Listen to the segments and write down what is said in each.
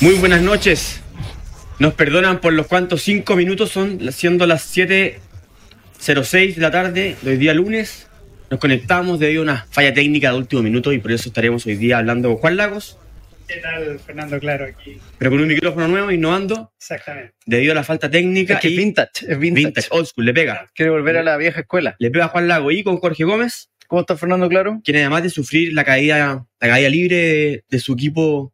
Muy buenas noches. Nos perdonan por los cuantos cinco minutos son, siendo las 7.06 de la tarde de hoy día lunes. Nos conectamos debido a una falla técnica de último minuto y por eso estaremos hoy día hablando con Juan Lagos. ¿Qué tal, Fernando Claro aquí? Pero con un micrófono nuevo, innovando. Exactamente. Debido a la falta técnica. Es que y vintage, es vintage. vintage, old school, le pega. Quiere volver a la vieja escuela. Le pega a Juan Lago y con Jorge Gómez, ¿Cómo está Fernando Claro? quien además de sufrir la caída, la caída libre de, de su equipo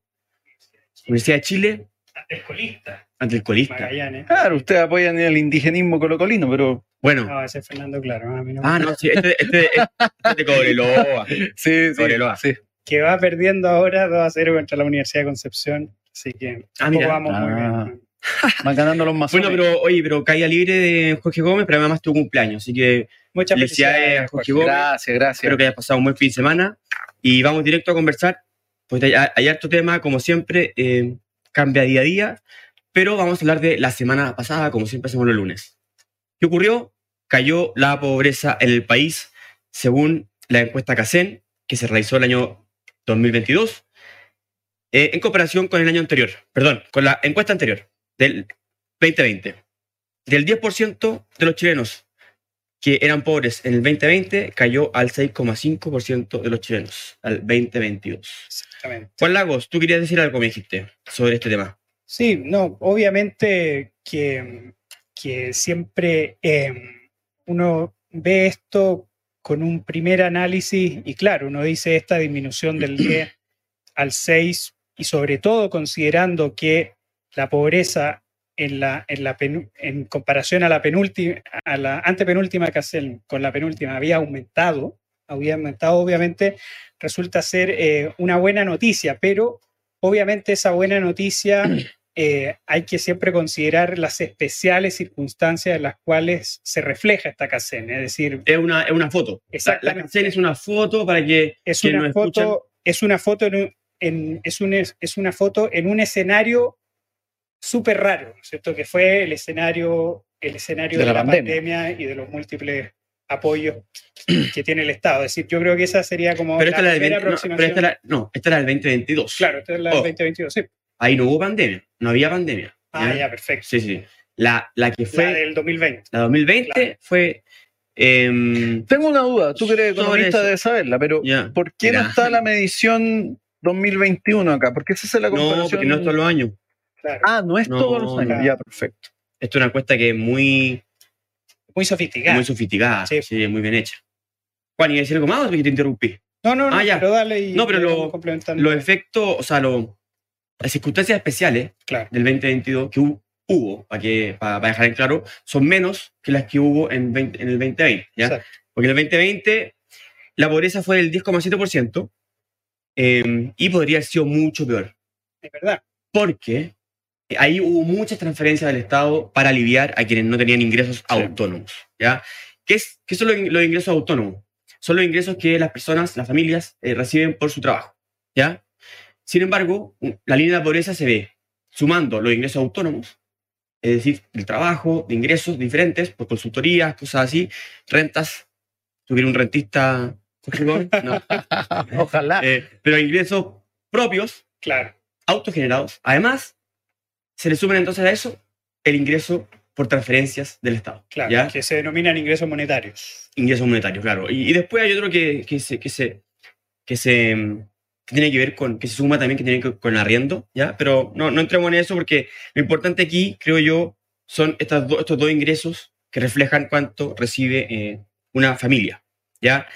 Universidad de Chile El colista, ante el colista. Magallanes. Claro, ustedes apoyan el indigenismo colocolino, pero Bueno, No, ese es Fernando Claro. A mí no. ah, no, sí, este, este, este de Cobreloa. sí, Cobreloa. sí. Que va perdiendo ahora 2 a 0 contra la Universidad de Concepción. Así que Ah, mira. vamos muy Ah. bien. Van ganando los masones. Bueno, pero oye, pero caída libre de Jorge Gómez, pero además tu cumpleaños, así que Muchas Felicidades felicidades, a Jorge Jorge. Gómez. Gracias, gracias. espero que hayas pasado un buen fin de semana y vamos directo a conversar, pues hay, hay harto tema, como siempre, eh, cambia día a día, pero vamos a hablar de la semana pasada, como siempre hacemos los lunes. ¿Qué ocurrió? Cayó la pobreza en el país, según la encuesta CACEN, que se realizó el año 2022, eh, en comparación con el año anterior, perdón, con la encuesta anterior, del 2020. Del 10% de los chilenos que eran pobres en el 2020, cayó al 6,5% de los chilenos, al 2022. Exactamente. Juan Lagos, tú querías decir algo, me dijiste, sobre este tema. Sí, no, obviamente que, que siempre eh, uno ve esto con un primer análisis y claro, uno dice esta disminución del 10 al 6 y sobre todo considerando que la pobreza en, la, en, la en comparación a la penúltima, a la antepenúltima casel con la penúltima había aumentado, había aumentado obviamente, resulta ser eh, una buena noticia, pero obviamente esa buena noticia eh, hay que siempre considerar las especiales circunstancias en las cuales se refleja esta CACEN. Es decir, Es una, es una foto. La, canción es una foto para que es una nos escuchan- foto, es una foto en, un- en- es, un- es una foto en un escenario súper raro, ¿cierto? Que fue el escenario, el escenario de, De la la pandemia. pandemia. y de los múltiples apoyos que tiene el Estado. Es decir, yo creo que esa sería como Pero esta, la es la del primera 20 no, pero esta era- no, esta era del 2022. Claro, esta es la del Oh. 2022, sí. Ahí no hubo pandemia, no había pandemia. Ah, ya, perfecto. Sí, sí. La, la que fue, La la, del 2020. 2020 Claro. fue... em, Tengo una duda, tú que eres economista debes saberla, pero. ¿por qué no está la medición 2021 acá? Porque esa es la No, comparación. porque no es todos los años. Claro. Ah, no es No, todos los años. claro. Ya, perfecto. Esto es una encuesta que es muy, Muy sofisticada. muy sofisticada, Sí. sí, muy bien hecha. Juan, ¿y decir algo más o que te interrumpí? No, no, no, Ah, ya. pero dale y No, pero lo-. Los efectos, o sea, lo- las circunstancias especiales Claro. del 2022 que hu- hubo, para, que, para, para dejar en claro, son menos que las que hubo en, 20 en el 2020. ¿ya? Exacto. Porque en el 2020 la pobreza fue del 10,7% eh, y podría haber sido mucho peor. Es verdad. Porque ahí hubo muchas transferencias del Estado para aliviar a quienes no tenían ingresos autónomos. ¿ya? ¿Qué, es, ¿Qué son los, los ingresos autónomos? Son los ingresos que las personas, las familias, eh, reciben por su trabajo. ¿ya? Sin embargo, la línea de pobreza se ve sumando los ingresos autónomos, es decir, el trabajo, de ingresos diferentes, por consultorías, cosas así, rentas. ¿Tuviera un rentista? No. Ojalá. Eh, pero ingresos propios, Claro. autogenerados. Además, se le suman entonces a eso el ingreso por transferencias del Estado. Claro. ¿ya? Que se denominan ingresos monetarios. Ingresos monetarios, claro. Y, y después hay otro que, que, se, que, se, que, se, que tiene que ver con, que se suma también, que tiene que ver con arriendo, ¿ya? Pero no, no entremos en eso porque lo importante aquí, creo yo, son estas do- estos dos ingresos que reflejan cuánto recibe eh, una familia, ¿ya?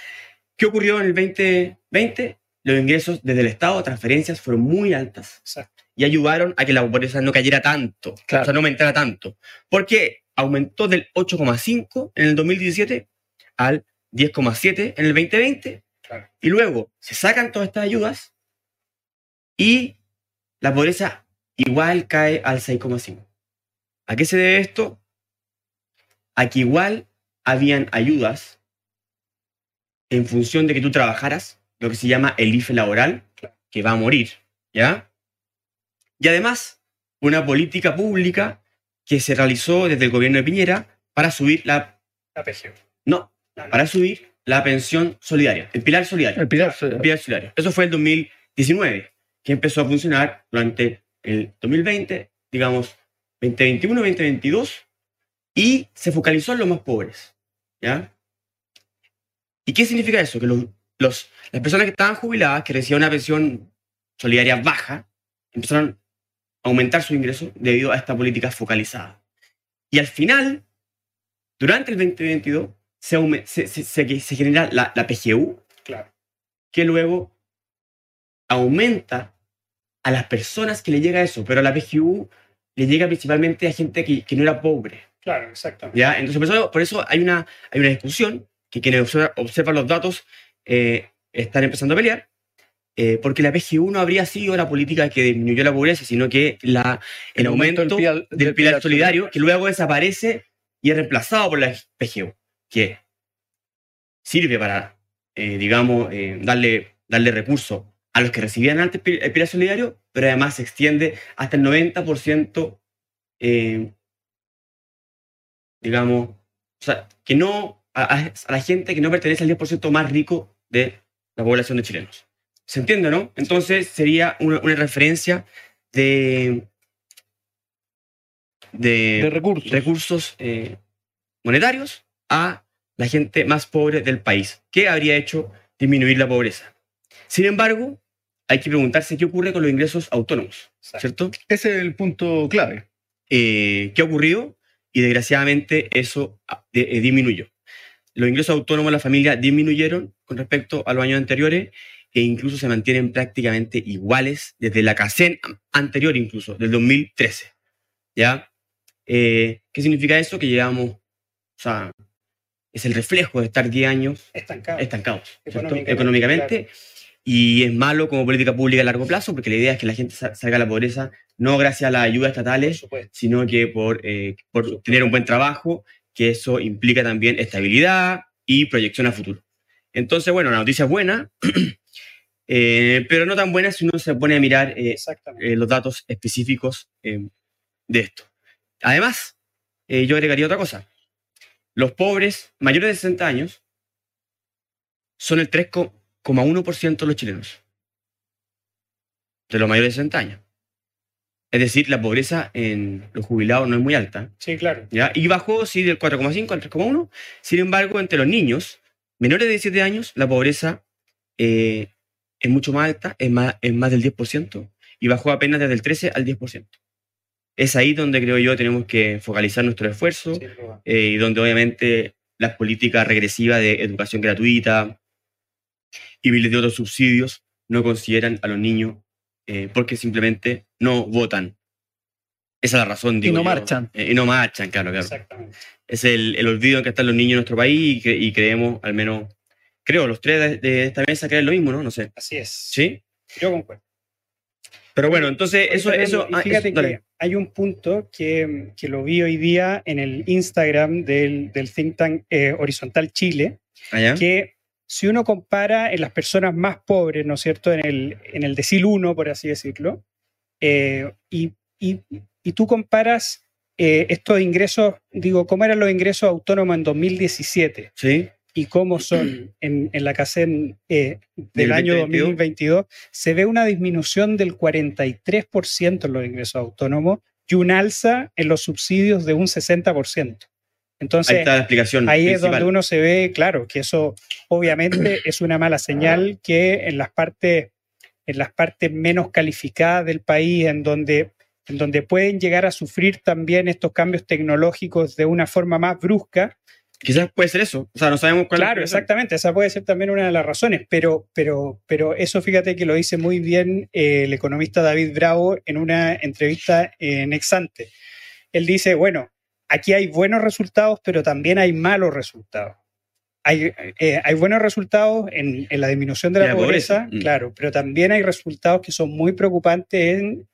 ¿Qué ocurrió en el 2020? Los ingresos desde el Estado, transferencias, fueron muy altas Exacto. Y ayudaron a que la pobreza no cayera tanto, Claro. o sea, no aumentara tanto. Porque aumentó del 8,5 en el 2017 al 10,7 en el 2020 Claro. y luego se sacan todas estas ayudas y la pobreza igual cae al 6,5. ¿A qué se debe esto? A que igual habían ayudas en función de que tú trabajaras, lo que se llama el IFE laboral, que va a morir, ¿ya? Y además, una política pública que se realizó desde el gobierno de Piñera para subir la... La PGU. No, No, no. para subir la pensión solidaria, el pilar solidario. El pilar. El pilar solidario. Eso fue el 2019, que empezó a funcionar durante el 2020, digamos 2021, 2022, y se focalizó en los más pobres. ¿Ya? ¿Y qué significa eso? Que los, los- las personas que estaban jubiladas, que recibían una pensión solidaria baja, empezaron aumentar su ingreso debido a esta política focalizada. Y al final, durante el 2022, se, se, se- se- genera la, la PGU, Claro. que luego aumenta a las personas que le llega eso, pero a la PGU le llega principalmente a gente que, que no era pobre. Claro, exactamente. ¿ya? Entonces, por eso, por eso hay, una, hay una discusión que quienes observa- observan los datos eh, están empezando a pelear, eh, porque la PGU no habría sido la política que disminuyó la pobreza, sino que la, el, aumento, del pilar- del, del pilar, pilar solidario, que luego desaparece y es reemplazado por la PGU, que sirve para, eh, digamos, eh, darle, darle recursos a los que recibían antes el pilar solidario, pero además se extiende hasta el 90%, eh, digamos, o sea, que no, a la gente que no pertenece al 10% más rico de la población de chilenos. ¿Se entiende, no? Entonces sería una, una referencia de, de, de recursos. recursos eh, monetarios a la gente más pobre del país, que habría hecho disminuir la pobreza. Sin embargo, hay que preguntarse qué ocurre con los ingresos autónomos. ¿cierto? Ese es el punto clave. Eh, ¿Qué ha ocurrido? Y desgraciadamente eso ah, eh, disminuyó. Los ingresos autónomos de la familia disminuyeron con respecto a los años anteriores e incluso se mantienen prácticamente iguales desde la CACEN anterior incluso, del 2013. ¿Ya? Eh, ¿Qué significa eso? Que llevamos, o sea, es el reflejo de estar 10 años Estancado. estancados. Económicamente. Y es malo como política pública a largo plazo porque la idea es que la gente sa- salga de la pobreza no gracias a las ayudas estatales, sino que por, eh, por tener un buen trabajo, que eso implica también estabilidad y proyección a futuro. Entonces, bueno, la noticia es buena, eh, pero no tan buena si uno se pone a mirar eh, eh, los datos específicos eh, de esto. Además, yo agregaría otra cosa. Los pobres mayores de 60 años son el 3,1% de los chilenos. De los mayores de 60 años. Es decir, la pobreza en los jubilados no es muy alta. Sí, claro. ¿ya? Y bajó, sí, del 4,5 al 3,1. Sin embargo, entre los niños menores de 17 años, la pobreza eh, es mucho más alta, es más, es más del 10%, y bajó apenas desde el 13 al 10%. Es ahí donde creo yo tenemos que focalizar nuestro esfuerzo eh, y donde obviamente las políticas regresivas de educación gratuita y miles de otros subsidios no consideran a los niños eh, porque simplemente no votan. Esa es la razón, digo no yo. marchan. Eh, y no marchan, claro, claro. Exactamente. Es el, el olvido en que están los niños en nuestro país y, cre- y creemos, al menos, creo, los tres de, de esta mesa creen lo mismo, ¿no? No sé. Así es. ¿Sí? Yo concuerdo. Pero bueno, entonces, Oye, eso... Eso, y ah, fíjate eso- que hay un punto que, que lo vi hoy día en el Instagram del, del think tank eh, Horizontal Chile, Ah, que si uno compara en las personas más pobres, ¿no es cierto?, en el, en el decil 1, por así decirlo, eh, y, y- y tú comparas eh, estos ingresos, digo, ¿cómo eran los ingresos autónomos en 2017 ¿Sí? y cómo son en, en la CACEN eh, del año 2022? 2022? Se ve una disminución del 43% en los ingresos autónomos y un alza en los subsidios de un 60%. Entonces, Ahí está la explicación Ahí es donde uno se ve, claro, que eso obviamente es una mala señal que en las partes, en las partes menos calificadas del país, en donde, en donde pueden llegar a sufrir también estos cambios tecnológicos de una forma más brusca. Quizás puede ser eso. O sea, no sabemos cuál es la Claro, exactamente, esa puede ser también una de las razones, pero, pero, pero eso fíjate que lo dice muy bien eh, el economista David Bravo en una entrevista en Exante. Él dice, bueno, aquí hay buenos resultados, pero también hay malos resultados. Hay, eh, hay buenos resultados en, en la disminución de la, De la pobreza, pobreza, mm. claro, pero también hay resultados que son muy preocupantes en,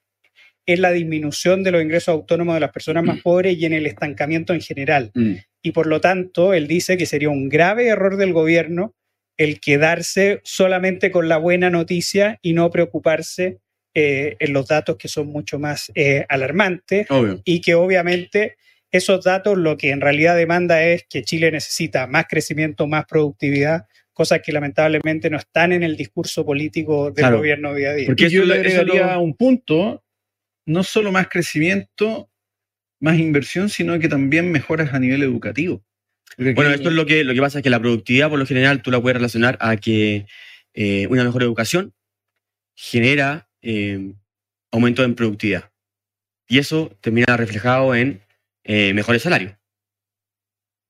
en la disminución de los ingresos autónomos de las personas más pobres y en el estancamiento en general Mm. y por lo tanto él dice que sería un grave error del gobierno el quedarse solamente con la buena noticia y no preocuparse eh, en los datos que son mucho más eh, alarmantes Obvio. y que obviamente esos datos lo que en realidad demanda es que Chile necesita más crecimiento, más productividad, cosas que lamentablemente no están en el discurso político del Claro. gobierno día a día. Porque Y yo eso le agregaría lo- un punto. No solo más crecimiento, más inversión, sino que también mejoras a nivel educativo. Porque Bueno, esto es lo que, lo que pasa es que la productividad, por lo general, tú la puedes relacionar a que eh, una mejor educación genera eh, aumento en productividad. Y eso termina reflejado en eh, mejores salarios.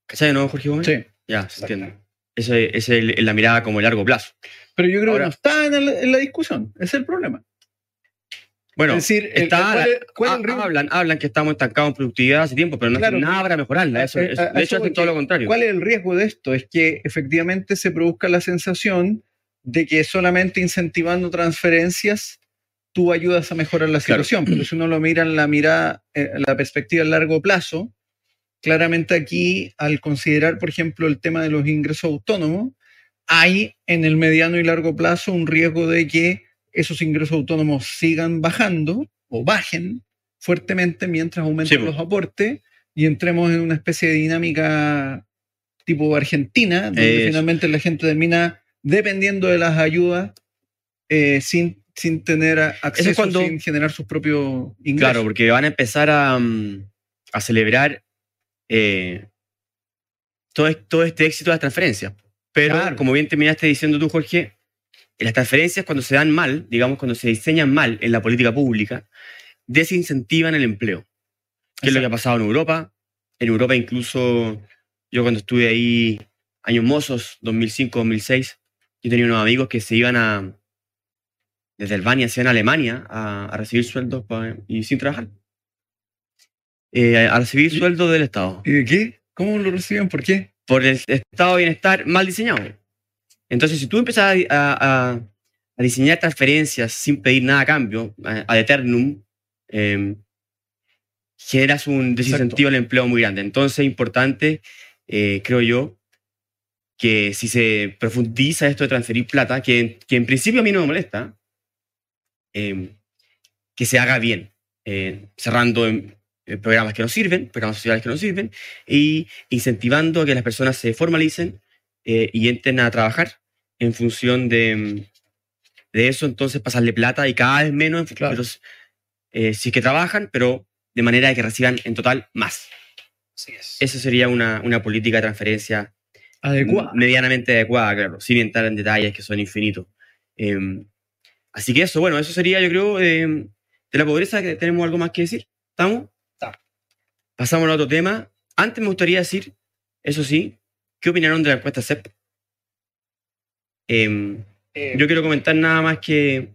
¿Cachai, no, Jorge Gómez? Sí. Ya, se entiende. Esa es el- la mirada como a largo plazo. Pero yo creo Ahora- que no está en, el- en la discusión. Ese es el problema. Bueno, es decir, el- está, ¿cuál es- cuál es el ha- riesgo? hablan, hablan que estamos estancados en productividad hace tiempo, pero no Claro, hacen nada para mejorarla. Eso, Eh, es- de hecho, hacen todo lo contrario. ¿Cuál es el riesgo de esto? Es que efectivamente se produzca la sensación de que solamente incentivando transferencias tú ayudas a mejorar la Claro. situación. Pero si uno lo mira en la mirada, eh, en la perspectiva a largo plazo, claramente aquí, al considerar, por ejemplo, el tema de los ingresos autónomos, hay en el mediano y largo plazo un riesgo de que esos ingresos autónomos sigan bajando o bajen fuertemente mientras aumentan Sí, los aportes y entremos en una especie de dinámica tipo Argentina, donde Eso. finalmente la gente termina dependiendo de las ayudas eh, sin, sin tener acceso, cuando- sin generar sus propios ingresos. Claro, porque van a empezar a, mm, a celebrar eh, todo, es- todo este éxito de las transferencias. Pero, Claro. como bien terminaste diciendo tú, Jorge, las transferencias cuando se dan mal, digamos, cuando se diseñan mal en la política pública, desincentivan el empleo. Que es lo que ha pasado en Europa. En Europa incluso, yo cuando estuve ahí, años mozos, 2005-2006, yo tenía unos amigos que se iban a, desde Albania, se iban a Alemania a, a recibir sueldos y sin trabajar. Eh, a recibir sueldo del Estado. ¿Y de qué? ¿Cómo lo reciben? ¿Por qué? Por el estado de bienestar mal diseñado. Entonces, si tú empiezas a, a- a- a diseñar transferencias sin pedir nada a cambio, a, ad eternum, eh, generas un desincentivo al empleo muy grande. Entonces, es importante, eh, creo yo, que si se profundiza esto de transferir plata, que, que en principio a mí no me molesta, eh, que se haga bien, eh, cerrando en, eh, programas que no sirven, programas sociales que no sirven, y incentivando a que las personas se formalicen eh, y entren a trabajar en función de, de eso, entonces pasarle plata y cada vez menos, Claro. pero, eh, si es que trabajan, pero de manera que reciban en total más. Así es. Esa sería una, una política de transferencia Adecuado. medianamente adecuada, claro, sin entrar en detalles que son infinitos. Eh, así que eso, bueno, eso sería, yo creo, eh, de la pobreza, que tenemos algo más que decir. ¿Estamos? Está. Pasamos al otro tema. Antes me gustaría decir, eso sí, ¿qué opinaron de la encuesta CEP? Eh, Eh, yo quiero comentar nada más que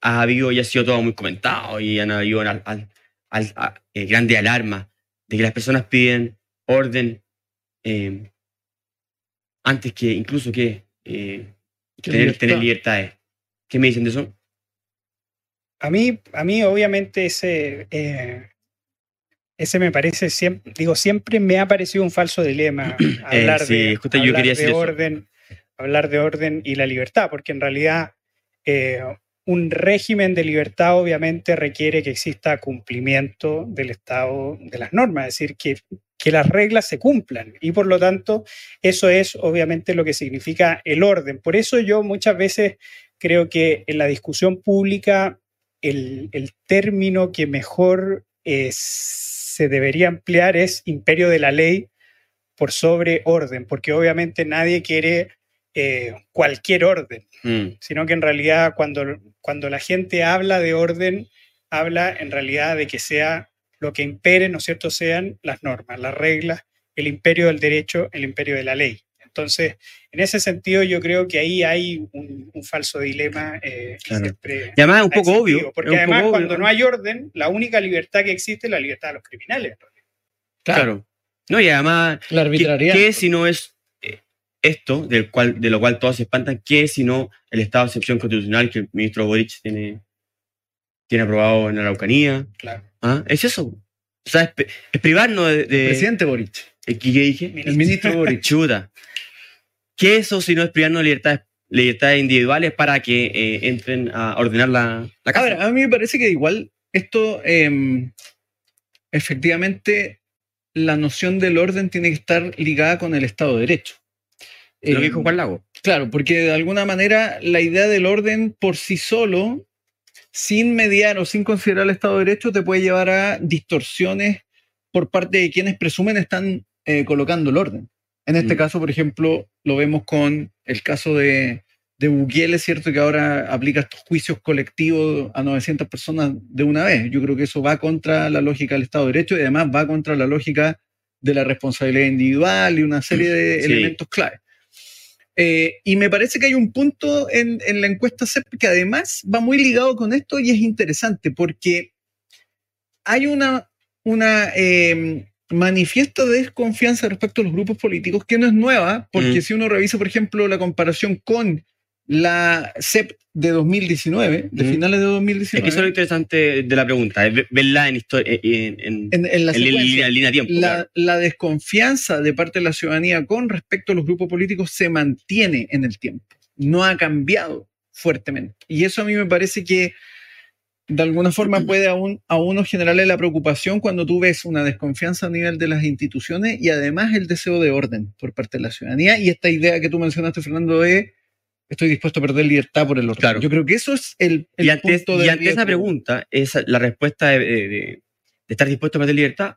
ha habido y ha sido todo muy comentado y han habido al, al- al- a- eh, grande alarma de que las personas piden orden eh, antes que incluso que eh, tener, libertad. tener libertades. ¿Qué me dicen de eso? A mí, a mí obviamente ese, eh, ese me parece siempre, digo, siempre me ha parecido un falso dilema hablar, Eh, sí, de, yo hablar quería de decir eso. Hablar de orden y la libertad, porque en realidad eh, un régimen de libertad obviamente requiere que exista cumplimiento del Estado de las normas, es decir, que, que las reglas se cumplan y por lo tanto eso es obviamente lo que significa el orden. Por eso yo muchas veces creo que en la discusión pública el, término que mejor eh, se debería emplear es imperio de la ley por sobre orden, porque obviamente nadie quiere eh, cualquier orden, Mm, sino que en realidad cuando, cuando la gente habla de orden, habla en realidad de que sea lo que impere, ¿no es cierto?, sean las normas, las reglas, el imperio del derecho, el imperio de la ley. Entonces, en ese sentido, yo creo que ahí hay un, un falso dilema. eh, que Claro. siempre Y además es un poco existido, obvio. Porque además, cuando no hay orden, la única libertad que existe es la libertad de los criminales. Claro. No, y además, La ¿qué, arbitrariedad. qué si no es esto, del cual, de lo cual todos se espantan, qué si no el estado de excepción constitucional que el ministro Boric tiene, tiene aprobado en la Araucanía? Claro. ¿Ah? Es eso. O sea, es, pri- es privarnos de... de- Presidente Boric. ¿Eh, ¿Qué qué dije? El ministro Boric. Chuta. ¿Qué eso si no es privarnos de libertades, libertades individuales para que eh, entren a ordenar la, la A casa? ver, a mí me parece que igual esto, em, efectivamente, la noción del orden tiene que estar ligada con el Estado de Derecho. Lo que dijo Juan Lago. Claro, porque de alguna manera la idea del orden por sí solo sin mediar o sin considerar el Estado de Derecho te puede llevar a distorsiones por parte de quienes presumen están eh, colocando el orden. En este Mm. caso, por ejemplo, lo vemos con el caso de, de Bukele, es cierto que ahora aplica estos juicios colectivos a 900 personas de una vez. Yo creo que eso va contra la lógica del Estado de Derecho y además va contra la lógica de la responsabilidad individual y una serie de Sí. elementos clave. Eh, y me parece que hay un punto en, en la encuesta CEP que además va muy ligado con esto y es interesante porque hay una, una eh, manifiesta desconfianza respecto a los grupos políticos que no es nueva, porque Mm. si uno revisa, por ejemplo, la comparación con la CEP de 2019, de Mm. finales de Es 2019, que eso es lo interesante de la pregunta, es ve- verla en, histo- en, en- en, en la en secuencia, línea, línea de tiempo. la, claro. la desconfianza de parte de la ciudadanía con respecto a los grupos políticos se mantiene en el tiempo, no ha cambiado fuertemente. Y eso a mí me parece que de alguna forma puede a, un- a uno generarle la preocupación cuando tú ves una desconfianza a nivel de las instituciones y además el deseo de orden por parte de la ciudadanía y esta idea que tú mencionaste, Fernando, de estoy dispuesto a perder libertad por el orden. Claro. Yo creo que eso es el, el Y ante, punto de y ante esa pregunta, esa, la respuesta de, de- de estar dispuesto a perder libertad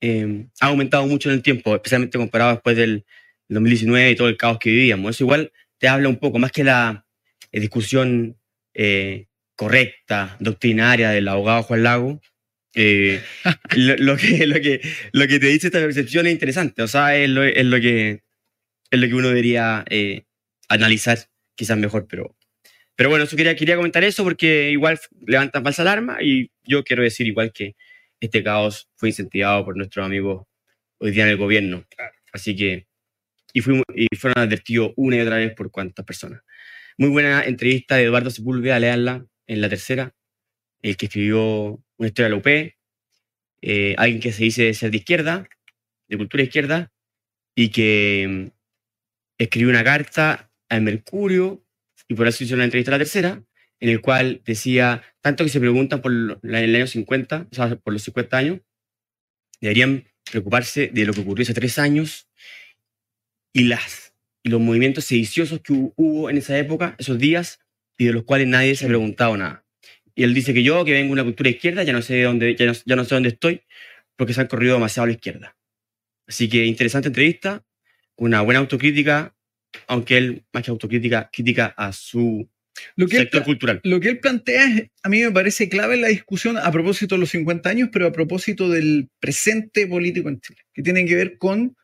eh, ha aumentado mucho en el tiempo, especialmente comparado después del 2019 y todo el caos que vivíamos. Eso igual te habla un poco, más que la eh, discusión eh, correcta, doctrinaria del abogado Juan Lago. eh, lo, lo que, lo, que, lo que te dice esta percepción es interesante, o sea, es lo, es lo, que, es lo que uno debería eh, analizar quizás mejor, pero, pero bueno, eso quería, quería comentar eso porque igual levantan falsa alarma y yo quiero decir igual que este caos fue incentivado por nuestros amigos hoy día en el gobierno. Así que, y, fuimos, y fueron advertidos una y otra vez por cuántas personas. Muy buena entrevista de Eduardo Sepúlveda, leanla en la tercera, el que escribió una historia de la UP, eh, alguien que se dice ser de izquierda, de cultura izquierda, y que mm, escribió una carta al Mercurio, y por eso hizo una entrevista a la tercera, en el cual decía, tanto que se preguntan por el año 50, o sea, por los 50 años, deberían preocuparse de lo que ocurrió hace tres años y, las, y los movimientos sediciosos que hu- hubo en esa época, esos días, y de los cuales nadie se ha preguntado nada. Y él dice que yo, que vengo de una cultura izquierda, ya no sé dónde, ya no, ya no sé dónde estoy, porque se han corrido demasiado a la izquierda. Así que interesante entrevista, una buena autocrítica, aunque él, más que autocrítica, crítica a su Lo que él sector cultural. lo que él plantea es, a mí me parece clave en la discusión a propósito de los 50 años, pero a propósito del presente político en Chile, que tiene que ver con,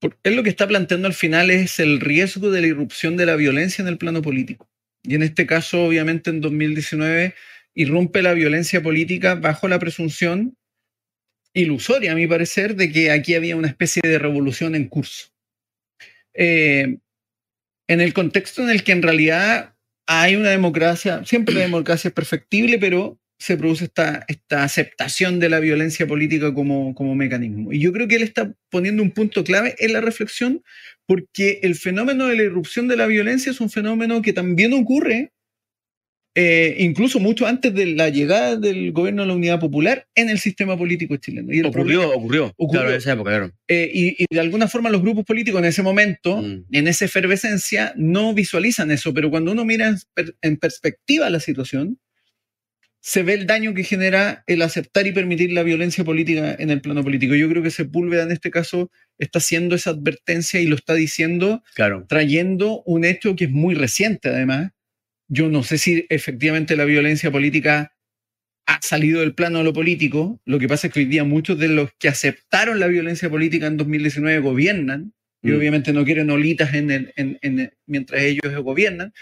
por- él lo que está planteando al final es el riesgo de la irrupción de la violencia en el plano político. Y en este caso, obviamente, en 2019 irrumpe la violencia política bajo la presunción ilusoria, a mi parecer, de que aquí había una especie de revolución en curso. Eh, en el contexto en el que en realidad hay una democracia, siempre la democracia es perfectible, pero se produce esta, esta aceptación de la violencia política como, como mecanismo. Y yo creo que él está poniendo un punto clave en la reflexión, porque el fenómeno de la irrupción de la violencia es un fenómeno que también ocurre, eh, incluso mucho antes de la llegada del gobierno de la Unidad Popular en el sistema político chileno. Y Ocurrió, problema- ocurrió, ocurrió. Claro, en esa época, claro. eh, y, y de alguna forma los grupos políticos en ese momento, Mm. en esa efervescencia, no visualizan eso, pero cuando uno mira en, per- en perspectiva la situación, se ve el daño que genera el aceptar y permitir la violencia política en el plano político. Yo creo que Sepúlveda en este caso está haciendo esa advertencia y lo está diciendo Claro. trayendo un hecho que es muy reciente además. Yo no sé si efectivamente la violencia política ha salido del plano de lo político. Lo que pasa es que hoy día muchos de los que aceptaron la violencia política en 2019 gobiernan y Mm. obviamente no quieren olitas en el, en- en- mientras ellos gobiernan,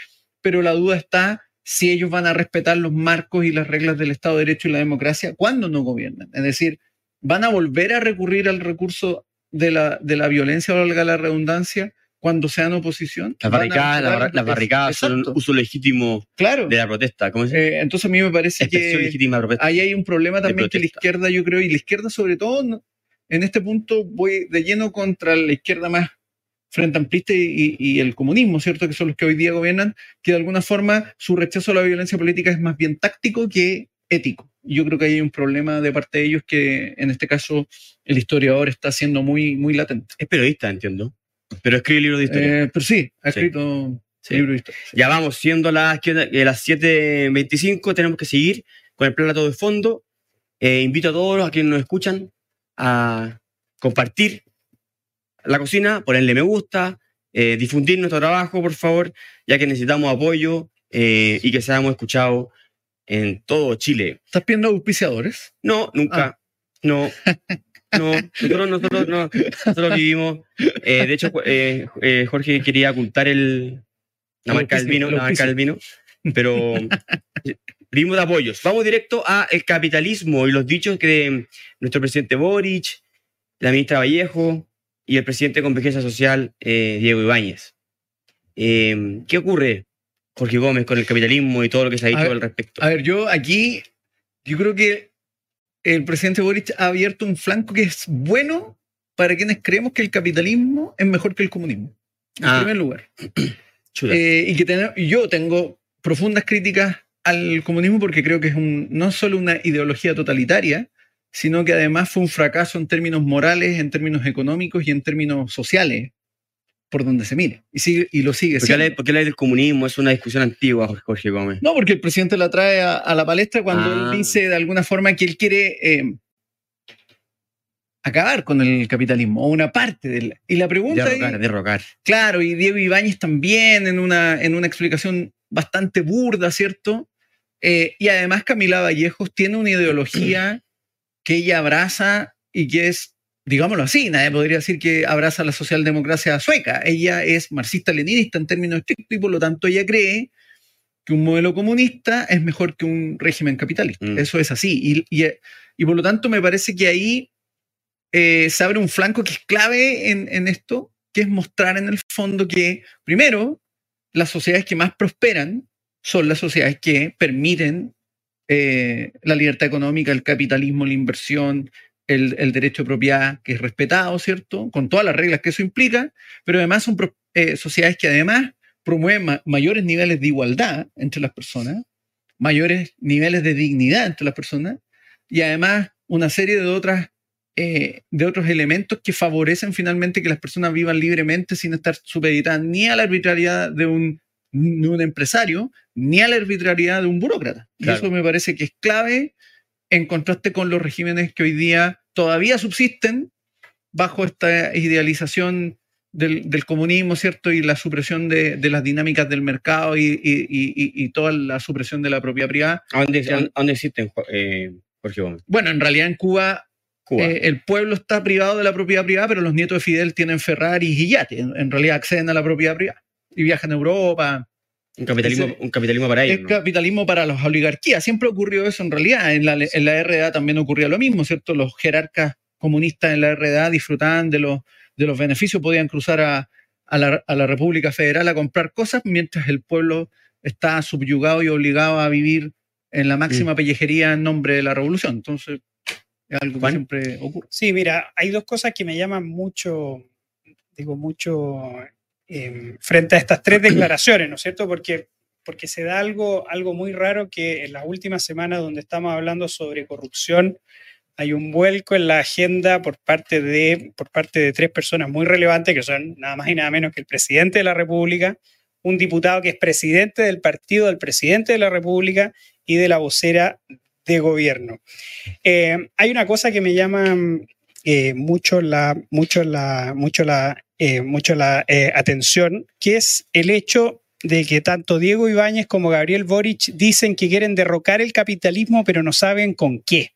pero la duda está si ellos van a respetar los marcos y las reglas del Estado de Derecho y la democracia cuando no gobiernan. Es decir, van a volver a recurrir al recurso de la, de la violencia, valga la redundancia, cuando sean oposición. Las barricadas, las barricadas son un uso legítimo Claro. de la protesta. Eh, entonces a mí me parece Expresión que legítima de protesta. ahí hay un problema también que la izquierda, yo creo, y la izquierda sobre todo, en este punto voy de lleno contra la izquierda más frente amplista y, el comunismo, ¿cierto? Que son los que hoy día gobiernan, que de alguna forma su rechazo a la violencia política es más bien táctico que ético. Yo creo que hay un problema de parte de ellos que en este caso el historiador está siendo muy, muy latente. Es periodista, entiendo. Pero escribe libros de historia. Eh, pero sí, ha Sí. escrito Sí. Libro de historia. Ya vamos, siendo las, eh, las 7.25, tenemos que seguir con el plato de fondo. Eh, invito a todos los a quienes nos escuchan a compartir la cocina, ponerle me gusta, eh, difundir nuestro trabajo, por favor, ya que necesitamos apoyo eh, y que seamos escuchados en todo Chile. ¿Estás pidiendo auspiciadores? No, nunca. No. No, nosotros, nosotros, no, nosotros vivimos. eh, de hecho, eh, eh, Jorge quería ocultar el, la marca del vino, la marca del vino, pero vivimos de apoyos. Vamos directo a el capitalismo y los dichos que de nuestro presidente Boric, la ministra Vallejo y el presidente de Convergencia Social, eh, Diego Ibáñez. Eh, ¿Qué ocurre, Jorge Gómez, con el capitalismo y todo lo que se ha dicho A al respecto? A ver, yo aquí, yo creo que el presidente Boric ha abierto un flanco que es bueno para quienes creemos que el capitalismo es mejor que el comunismo. En Ah. primer lugar. Eh, y que y yo tengo profundas críticas al comunismo porque creo que es un, no solo una ideología totalitaria, sino que además fue un fracaso en términos morales, en términos económicos y en términos sociales, por donde se mire. Y, sigue, y lo sigue ¿Por qué, por qué del comunismo? Es una discusión antigua, Jorge- Jorge Gómez. No, porque el presidente la trae a, a la palestra cuando Ah. él dice de alguna forma que él quiere eh, acabar con el capitalismo, o una parte del... Y la pregunta Derrocar, es, derrocar. claro, y Diego Ibáñez también en una, en una explicación bastante burda, ¿cierto? Eh, y además Camila Vallejos tiene una ideología que ella abraza y que es, digámoslo así, nadie podría decir que abraza la socialdemocracia sueca. Ella es marxista-leninista en términos estrictos y por lo tanto ella cree que un modelo comunista es mejor que un régimen capitalista. Mm. Eso es así. Y, y- y por lo tanto me parece que ahí eh, se abre un flanco que es clave en, en esto, que es mostrar en el fondo que, primero, las sociedades que más prosperan son las sociedades que permiten eh, la libertad económica, el capitalismo, la inversión, el, el derecho de propiedad que es respetado, ¿cierto? Con todas las reglas que eso implica, pero además son eh, sociedades que además promueven ma- mayores niveles de igualdad entre las personas, mayores niveles de dignidad entre las personas y además una serie de otras eh, de otros elementos que favorecen finalmente que las personas vivan libremente sin estar supeditadas ni a la arbitrariedad de un, de un empresario ni a la arbitrariedad de un burócrata. Y eso me parece que es clave en contraste con los regímenes que hoy día todavía subsisten bajo esta idealización del, del comunismo, ¿cierto? Y la supresión de, de las dinámicas del mercado y, y- y- y- y toda la supresión de la propiedad privada. ¿A dónde, Ya. a dónde existen, eh, Jorge Gómez? Bueno, en realidad en Cuba Cuba. Eh, el pueblo está privado de la propiedad privada, pero los nietos de Fidel tienen Ferrari y yates. En, en realidad acceden a la propiedad privada y viajan a Europa. Un, capitalismo, ese- un capitalismo para Es ellos. ¿no? capitalismo para las oligarquías. Siempre ocurrió eso en realidad. En la, en la RDA también ocurría lo mismo, ¿cierto? Los jerarcas comunistas en la RDA disfrutaban de los, de los beneficios, podían cruzar a, a la, a la República Federal a comprar cosas, mientras el pueblo está subyugado y obligado a vivir en la máxima pellejería en nombre de la revolución. Entonces, es algo que siempre ocurre. Sí, mira, hay dos cosas que me llaman mucho, digo, mucho eh, frente a estas tres declaraciones, ¿no es cierto? Porque, porque se da algo, algo muy raro que en las últimas semanas donde estamos hablando sobre corrupción, hay un vuelco en la agenda por parte de, por parte de tres personas muy relevantes, que son nada más y nada menos que el presidente de la República, un diputado que es presidente del partido del presidente de la República y de la vocera de gobierno. Eh, hay una cosa que me llama eh, mucho la, mucho la, mucho la, eh, mucho la eh, atención, que es el hecho de que tanto Diego Ibáñez como Gabriel Boric dicen que quieren derrocar el capitalismo, pero no saben con qué.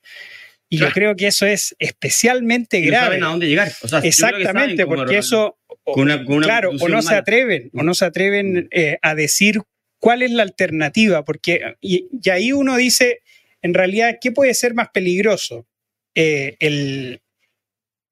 Y yo creo que eso es especialmente Y no grave. saben a dónde llegar. O sea, Exactamente, porque eso, o- Con una- con una claro, o no se atreven, o no se atreven eh, a decir cuál es la alternativa, porque y, y ahí uno dice, en realidad, ¿qué puede ser más peligroso? Eh, el,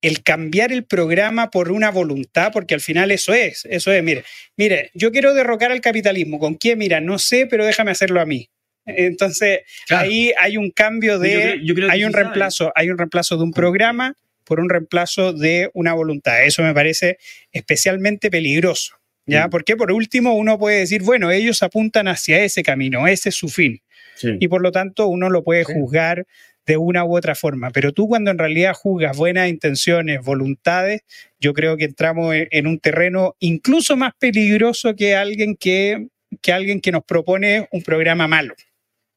el cambiar el programa por una voluntad, porque al final eso es, eso es, mire, mire, yo quiero derrocar al capitalismo, ¿con quién? Mira, no sé, pero déjame hacerlo a mí. Entonces, Claro. ahí hay un cambio de, Yo creo- yo creo que hay un reemplazo, hay un reemplazo de un programa por un reemplazo de una voluntad. Eso me parece especialmente peligroso. ¿Ya? Porque por último uno puede decir, bueno, ellos apuntan hacia ese camino, ese es su fin. Sí. Y por lo tanto uno lo puede Sí. juzgar de una u otra forma. Pero tú cuando en realidad juzgas buenas intenciones, voluntades, yo creo que entramos en, un terreno incluso más peligroso que alguien que, que alguien que nos propone un programa malo.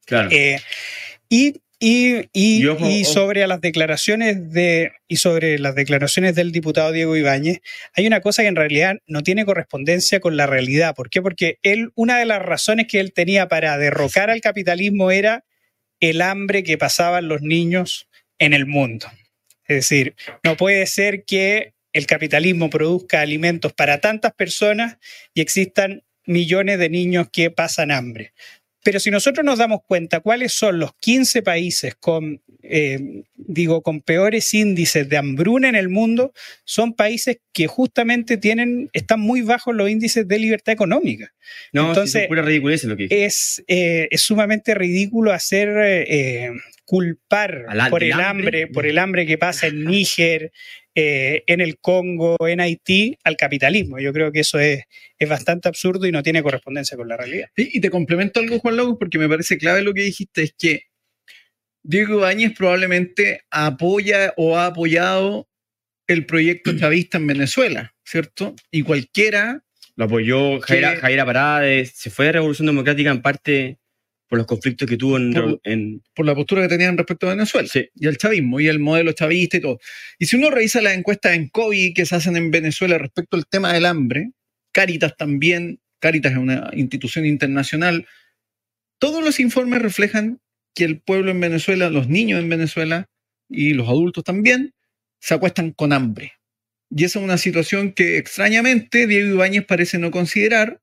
Claro. Eh, y y, y, sobre las declaraciones de y sobre las declaraciones del diputado Diego Ibáñez, hay una cosa que en realidad no tiene correspondencia con la realidad. ¿Por qué? Porque él, una de las razones que él tenía para derrocar al capitalismo era el hambre que pasaban los niños en el mundo. Es decir, no puede ser que el capitalismo produzca alimentos para tantas personas y existan millones de niños que pasan hambre. Pero si nosotros nos damos cuenta cuáles son los 15 países con, eh, digo, con peores índices de hambruna en el mundo, son países que justamente tienen, están muy bajos los índices de libertad económica. No, Entonces, es pura ridiculez lo que es, eh, es sumamente ridículo hacer eh, culpar por el hambre, por el hambre que pasa en Níger, eh, en el Congo, en Haití, al capitalismo. Yo creo que eso es, es bastante absurdo y no tiene correspondencia con la realidad. Y, te complemento algo, Juan Lagos, porque me parece clave lo que dijiste, es que Diego Ibáñez probablemente apoya o ha apoyado el proyecto chavista en Venezuela, ¿cierto? Y cualquiera... Lo apoyó Jaira, Jaira Parades, se fue de Revolución Democrática en parte por los conflictos que tuvo en, por, la postura que tenían respecto a Venezuela y al chavismo y el modelo chavista y todo. Y si uno revisa las encuestas en COVID que se hacen en Venezuela respecto al tema del hambre, Caritas también, Caritas es una institución internacional, todos los informes reflejan que el pueblo en Venezuela, los niños en Venezuela y los adultos también, se acuestan con hambre. Y esa es una situación que extrañamente Diego Ibáñez parece no considerar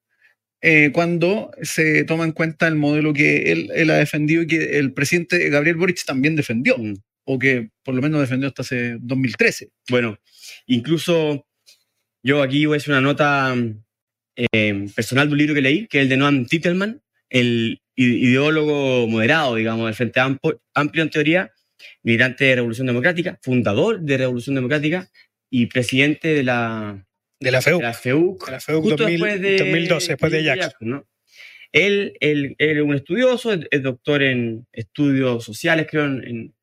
eh, cuando se toma en cuenta el modelo que él, ha defendido y que el presidente Gabriel Boric también defendió, mm. o que por lo menos defendió hasta hace 2013. Bueno, incluso yo aquí voy a hacer una nota eh, personal de un libro que leí, que es el de Noam Titelman, el ideólogo moderado, digamos, del Frente Amplio, amplio en teoría, militante de Revolución Democrática, fundador de Revolución Democrática y presidente de la de la FEUC. De la FEUC. De la FEUC 2012, después de Jackson. ¿no? Él, es un estudioso, es, doctor en estudios sociales, creo, en,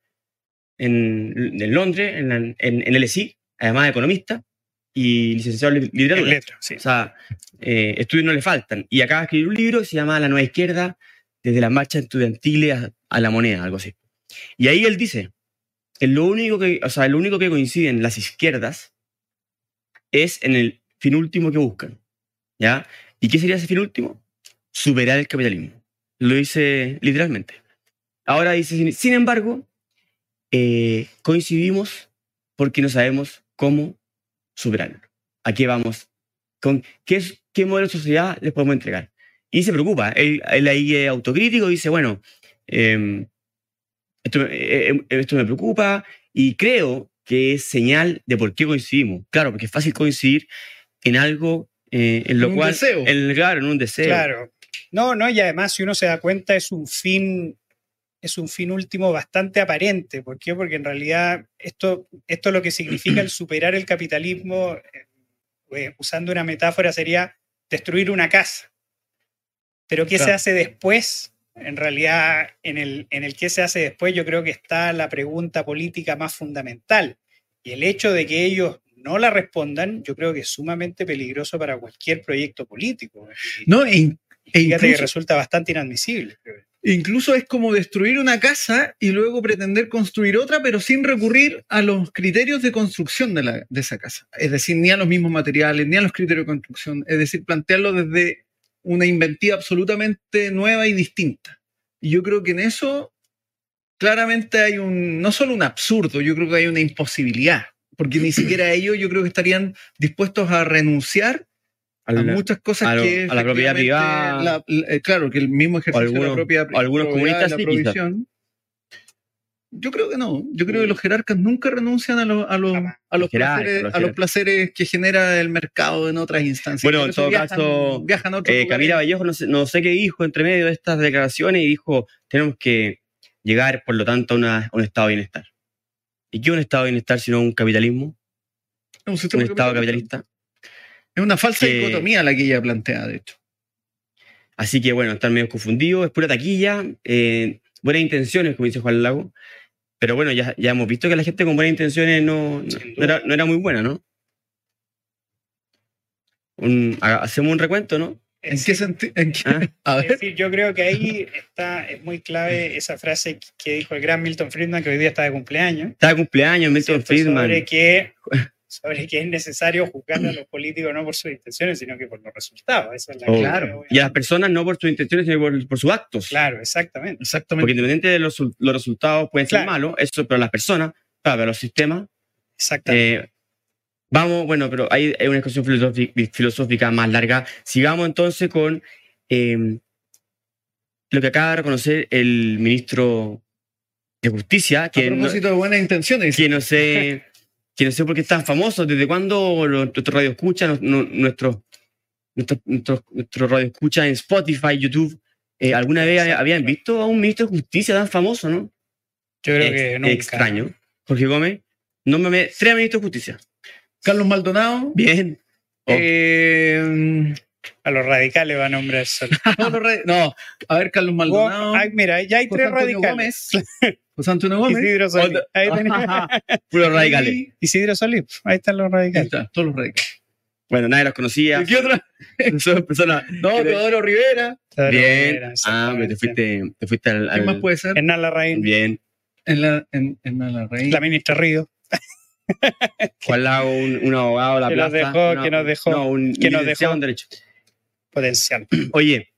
en, Londres, en, en, LSI, además de economista, y licenciado en literatura. sí. O sea, eh, estudios no le faltan. Y acaba de escribir un libro que se llama La Nueva Izquierda, desde la marcha estudiantil a, a, la moneda, algo así. Y ahí él dice, que lo único que, o sea, lo único que coinciden las izquierdas es en el fin último que buscan. ¿Ya? ¿Y qué sería ese fin último? Superar el capitalismo. Lo dice literalmente. Ahora dice, sin embargo, eh, coincidimos porque no sabemos cómo superarlo. ¿A qué vamos? ¿Con qué, qué modelo de sociedad les podemos entregar? Y se preocupa. Él, ahí es autocrítico dice, bueno, em, esto, eh, eh, esto me preocupa y creo que es señal de por qué coincidimos. Claro, porque es fácil coincidir en algo eh, en lo cual. Deseo. En, claro, en un deseo. Claro. No, no, y además, si uno se da cuenta, es un fin, es un fin último bastante aparente. ¿Por qué? Porque en realidad esto, esto lo que significa el superar el capitalismo, eh, eh, usando una metáfora, sería destruir una casa. Pero ¿qué se hace después? En realidad, en el, en el qué se hace después, yo creo que está la pregunta política más fundamental. Y el hecho de que ellos no la respondan, yo creo que es sumamente peligroso para cualquier proyecto político. no, e, e que resulta bastante inadmisible. Incluso es como destruir una casa y luego pretender construir otra, pero sin recurrir a los criterios de construcción de, la, de esa casa. Es decir, ni a los mismos materiales, ni a los criterios de construcción. Es decir, plantearlo desde una inventiva absolutamente nueva y distinta. Y yo creo que en eso claramente hay un, no solo un absurdo, yo creo que hay una imposibilidad, porque ni siquiera ellos yo creo que estarían dispuestos a renunciar a, muchas cosas que... A la propiedad privada. Eh, claro, que el mismo ejercicio de la propia algunos comunistas la provisión. Yo creo que no. Yo creo que los jerarcas nunca renuncian a, los, a, los, a, los, placeres, a los placeres que genera el mercado en otras instancias. Bueno, en todo caso, viajan eh, Camila Vallejo no sé, qué dijo entre medio de estas declaraciones y dijo, tenemos que llegar, por lo tanto, a, un estado de bienestar. ¿Y qué es un estado de bienestar sino un capitalismo? Un, estado capitalista. Es una falsa dicotomía la que ella plantea, de hecho. Así que bueno, están medio confundidos, es pura taquilla, eh, buenas intenciones, como dice Juan Lago, pero bueno, ya, ya hemos visto que la gente con buenas intenciones no, no, era, no era muy buena, ¿no? Un- hacemos un recuento, ¿no? ¿En Es- qué sentido? Ah, A Es ver, decir, yo creo que ahí está, es muy clave esa frase que dijo el gran Milton Friedman, que hoy día está de cumpleaños, Está de cumpleaños, Milton ¿cierto? Friedman. sobre que, sobre que es necesario juzgar a los políticos no por sus intenciones, sino que por los resultados. Esa es la Oh, clave, Y a las personas no por sus intenciones, sino por, por sus actos. Claro, exactamente. exactamente. Porque independiente de los, los resultados pueden ser Claro. malos, eso, pero las personas, claro, pero los sistemas, Exactamente. eh, vamos, bueno, pero hay, hay una discusión filosófica, más larga. Sigamos entonces con eh, lo que acaba de reconocer el ministro de Justicia, a que no, propósito de buenas intenciones, que no sé, que no sé por qué es tan famoso, desde cuándo lo- nuestro radio escucha, no- no- nuestro, nuestro, nuestro, nuestro radio escucha en Spotify, YouTube. eh, ¿Alguna vez habían visto a un ministro de Justicia tan famoso, no? yo creo Ex- que nunca. extraño. Jorge Gómez, nómbrame tres ministros de Justicia. Carlos Maldonado. Bien. Oh, eh, A los radicales va a nombrar solo. no, no, no, a ver, Carlos Maldonado. Ay, mira, ya hay José tres Antonio radicales. José Antonio Gómez. Isidro Solís. Ahí tenés. Puros radicales. Y- Isidro Solís. Ahí están los Ahí radicales. está, todos los radicales. Bueno, nadie los conocía. ¿Y qué otra? Son personas. No, Teodoro Rivera. Bien. Era, Ah, te fuiste, te fuiste al. ¿Quién más al- puede ser? Hernán Larraín, Bien. En la, en, en la raíz. la ministra Río. Juan Lago, un, un abogado la Que nos plaza. dejó, una- que nos dejó, No, un que nos dejó. en Derecho. Potencial. Oye,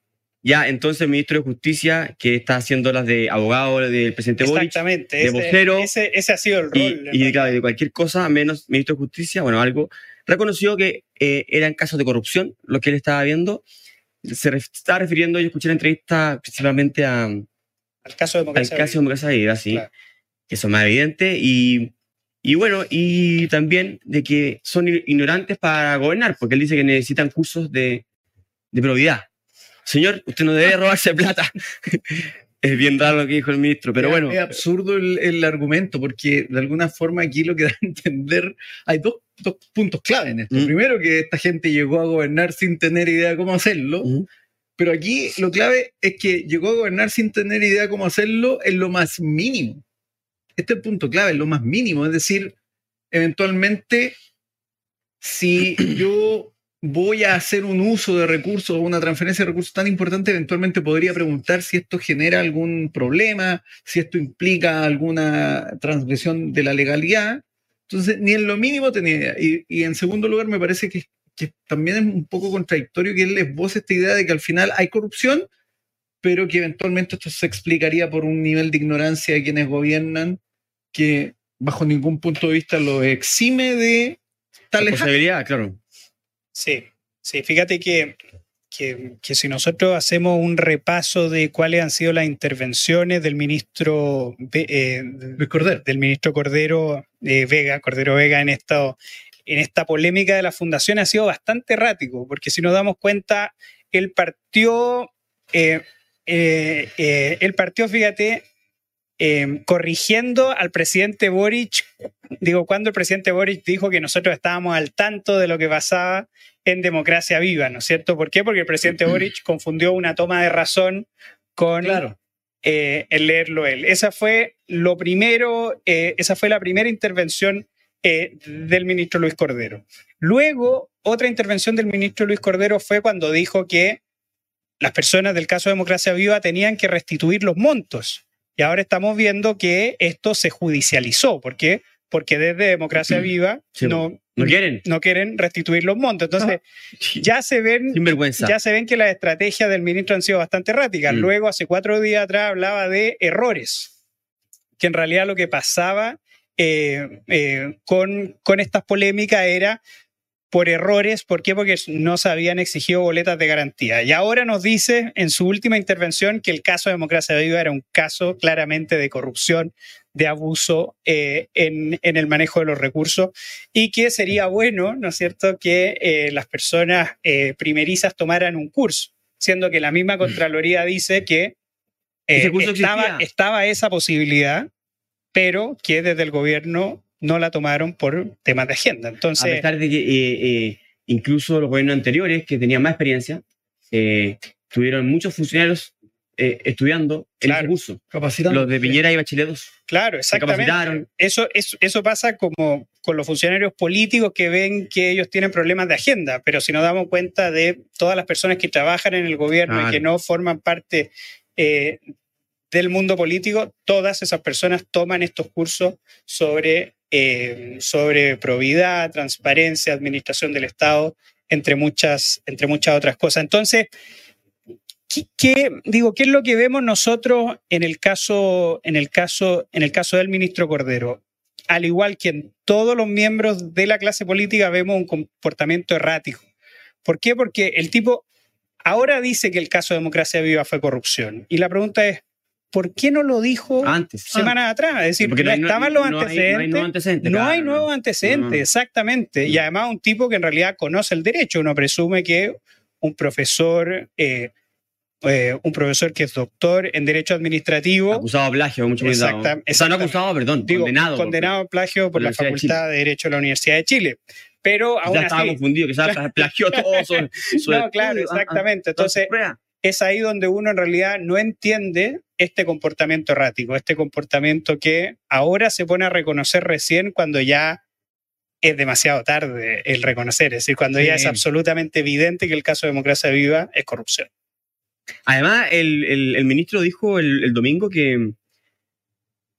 ya entonces el ministro de Justicia, que está haciendo las de abogado del presidente Boric, Exactamente. de ese, vocero, ese, ese ha sido el rol. y, y claro, de cualquier cosa menos ministro de Justicia, bueno, algo, reconoció que eh, eran casos de corrupción lo que él estaba viendo. Se ref- estaba refiriendo, yo escuché la entrevista principalmente a, al Al caso de democracia. caso de democracia viva, sí, Claro. que eso es más evidente, y, y bueno, y también de que son ignorantes para gobernar, porque él dice que necesitan cursos de, de probidad. Señor, usted no debe robarse plata. es bien raro lo que dijo el ministro, pero Es- bueno. Es absurdo el, el argumento, porque de alguna forma aquí lo que da a entender, hay dos, dos puntos clave en esto. Mm. Primero, que esta gente llegó a gobernar sin tener idea de cómo hacerlo, Ujú. pero aquí lo clave es que llegó a gobernar sin tener idea de cómo hacerlo en lo más mínimo. Este es el punto clave, en lo más mínimo. Es decir, eventualmente, si yo voy a hacer un uso de recursos o una transferencia de recursos tan importante, eventualmente podría preguntar si esto genera algún problema, si esto implica alguna transgresión de la legalidad. Entonces, ni en lo mínimo tenía idea. Y, y en segundo lugar, me parece que, que también es un poco contradictorio que él esboce esta idea de que al final hay corrupción, pero que eventualmente esto se explicaría por un nivel de ignorancia de quienes gobiernan que bajo ningún punto de vista lo exime de actos. Responsabilidad, claro. Sí, sí, fíjate que, que, que si nosotros hacemos un repaso de cuáles han sido las intervenciones del ministro eh, Cordero. del ministro Cordero eh, Vega, Cordero Vega en esta, en esta polémica de la fundación ha sido bastante errático, porque si nos damos cuenta, él partió, eh, eh, él partió, fíjate, eh, corrigiendo al presidente Boric, digo, cuando el presidente Boric dijo que nosotros estábamos al tanto de lo que pasaba en democracia viva, ¿no es cierto? ¿Por qué? Porque el presidente Boric confundió una toma de razón con Claro. eh, el leerlo él. Esa fue lo primero, eh, esa fue la primera intervención eh, del ministro Luis Cordero. Luego, otra intervención del ministro Luis Cordero fue cuando dijo que las personas del caso Democracia Viva tenían que restituir los montos. Y ahora estamos viendo que esto se judicializó. ¿Por qué? Porque desde Democracia Viva Sí, no, ¿No quieren? no quieren restituir los montos. Entonces, ya se ven ya se ven que las estrategias del ministro han sido bastante erráticas. Mm. Luego, hace cuatro días atrás, hablaba de errores, que en realidad lo que pasaba eh, eh, con, con estas polémicas era por errores. ¿Por qué? Porque no se habían exigido boletas de garantía. Y ahora nos dice en su última intervención que el caso de Democracia Viva era un caso claramente de corrupción, de abuso eh, en, en el manejo de los recursos y que sería bueno, ¿no es cierto?, que eh, las personas eh, primerizas tomaran un curso, siendo que la misma Contraloría dice que estaba, estaba esa posibilidad, pero que desde el gobierno no la tomaron por temas de agenda. A Entonces, pesar de que eh, eh, incluso los gobiernos anteriores, que tenían más experiencia, eh, tuvieron muchos funcionarios eh, estudiando en Claro. curso. Capacitando. Los de Piñera y Bachelet II. Claro, Se exactamente. capacitaron. Eso, eso, eso pasa como con los funcionarios políticos que ven que ellos tienen problemas de agenda, pero si nos damos cuenta de todas las personas que trabajan en el gobierno y que no forman parte eh, del mundo político, todas esas personas toman estos cursos sobre, eh, sobre probidad, transparencia, administración del Estado, entre muchas, entre muchas otras cosas. Entonces, ¿qué, digo, ¿qué es lo que vemos nosotros en el caso, en el caso, en el caso del ministro Cordero? Al igual que en todos los miembros de la clase política vemos un comportamiento errático. ¿Por qué? Porque el tipo ahora dice que el caso de democracia viva fue corrupción. Y la pregunta es, ¿por qué no lo dijo Antes. semanas atrás? Es decir, Porque no, hay- estaban los no hay- antecedentes. no hay nuevos antecedentes, No claro, hay no. nuevos antecedentes, No. exactamente. Y Mm. además un tipo que en realidad conoce el derecho. Uno presume que un profesor, eh, eh, un profesor que es doctor en derecho administrativo, Acusado de plagio, mucho cuidado. Exacta- O sea, no acusado, perdón, digo, condenado. condenado a plagio por la Facultad de, Derecho de la Universidad de Chile. Pero aún Ya estaba así, confundido, que se plagió todo su, su No, claro, estudio. Ah, ah, exactamente. Entonces, es ahí donde uno en realidad no entiende este comportamiento errático, este comportamiento que ahora se pone a reconocer recién cuando ya es demasiado tarde el reconocer, es decir, cuando ya es absolutamente evidente que el caso de democracia viva es corrupción. Además, el, el- el ministro dijo el, el domingo que,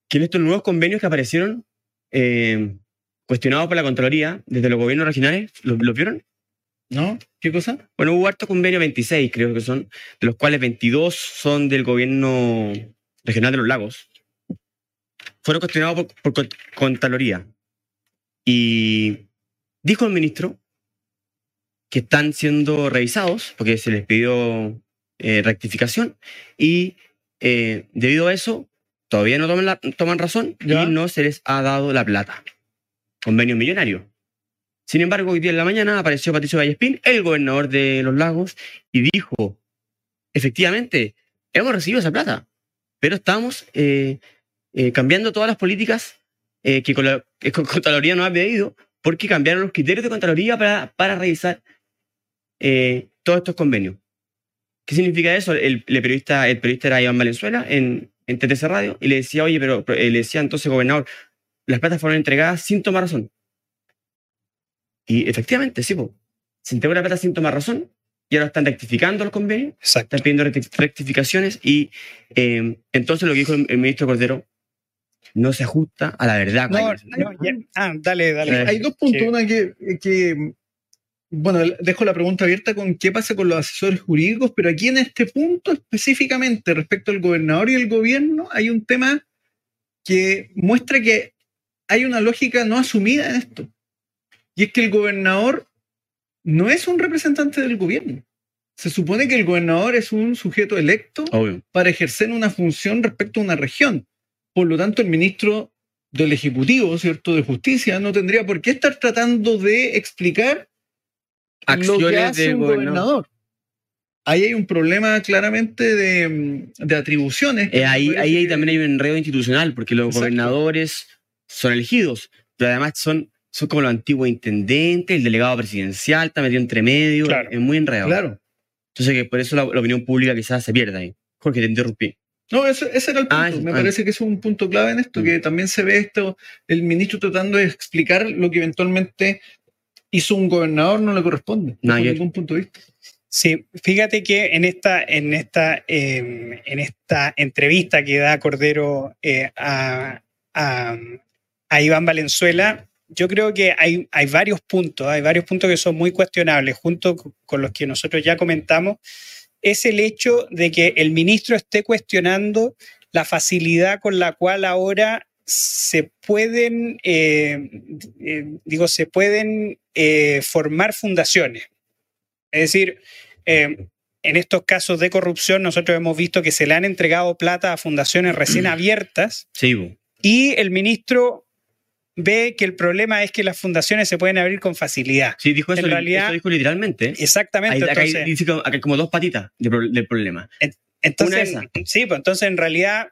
que en estos nuevos convenios que aparecieron, eh, cuestionados por la Contraloría, desde los gobiernos regionales, ¿los, los vieron? ¿No? ¿Qué cosa? Bueno, hubo harto convenio 26, creo que son, de los cuales 22 son del gobierno regional de los lagos. Fueron cuestionados por, por con- Contraloría. Y dijo el ministro que están siendo revisados, porque se les pidió eh, rectificación, y eh, debido a eso, todavía no toman, la- toman razón Ya. y no se les ha dado la plata. Convenio millonario. Sin embargo, hoy día en la mañana apareció Patricio Vallespín, el gobernador de Los Lagos, y dijo, efectivamente, hemos recibido esa plata, pero estamos eh, eh, cambiando todas las políticas eh, que, con la, Contraloría no ha pedido, porque cambiaron los criterios de Contraloría para, revisar todos estos convenios. ¿Qué significa eso? El, el periodista, el periodista era Iván Valenzuela en, en TTC Radio y le decía, oye, pero pero, le decía entonces, gobernador, las platas fueron entregadas sin tomar razón. Y efectivamente, sí, se entregó la plata sin tomar razón y ahora están rectificando los convenios, Exacto. están pidiendo recti- rectificaciones y eh, entonces lo que dijo el, el ministro Cordero no se ajusta a la verdad. No, no, ya- ah, dale, dale. Hay dos puntos. que- Una que, que, bueno, dejo la pregunta abierta con qué pasa con los asesores jurídicos, pero aquí en este punto específicamente respecto al gobernador y el gobierno hay un tema que muestra que hay una lógica no asumida en esto. Y es que el gobernador no es un representante del gobierno. Se supone que el gobernador es un sujeto electo Obvio. para ejercer una función respecto a una región. Por lo tanto, el ministro del Ejecutivo, ¿cierto?, de Justicia, no tendría por qué estar tratando de explicar lo que Acciones hace del un gobernador. gobernador. Ahí hay un problema claramente de, de atribuciones. Eh, ahí, ahí, también hay un enredo institucional, porque los Exacto. gobernadores son elegidos, pero además son, son como los antiguos intendentes, el delegado presidencial está metido entre medio, Claro. es muy enredado. Claro. Entonces, que por eso la, la opinión pública quizás se pierde ahí. Jorge, te interrumpí. No, ese, ese era el punto. Ah, eso, Me ah. parece que eso es un punto clave en esto, Mm. que también se ve esto, el ministro tratando de explicar lo que eventualmente hizo un gobernador no le corresponde, No, desde ningún punto de vista. Sí, fíjate que en esta, en esta, eh, en esta entrevista que da Cordero eh, a, a- a Iván Valenzuela, yo creo que hay, hay varios puntos, hay varios puntos que son muy cuestionables, junto co- con los que nosotros ya comentamos, es el hecho de que el ministro esté cuestionando la facilidad con la cual ahora se pueden, eh, eh, digo, se pueden eh, formar fundaciones. Es decir, eh, en estos casos de corrupción nosotros hemos visto que se le han entregado plata a fundaciones recién abiertas Sí, y el ministro ve que el problema es que las fundaciones se pueden abrir con facilidad. sí dijo eso, li- realidad- eso dijo literalmente. Exactamente. Acá hay, dice acá hay como dos patitas de pro- del problema. Entonces, Una sí, pues entonces en realidad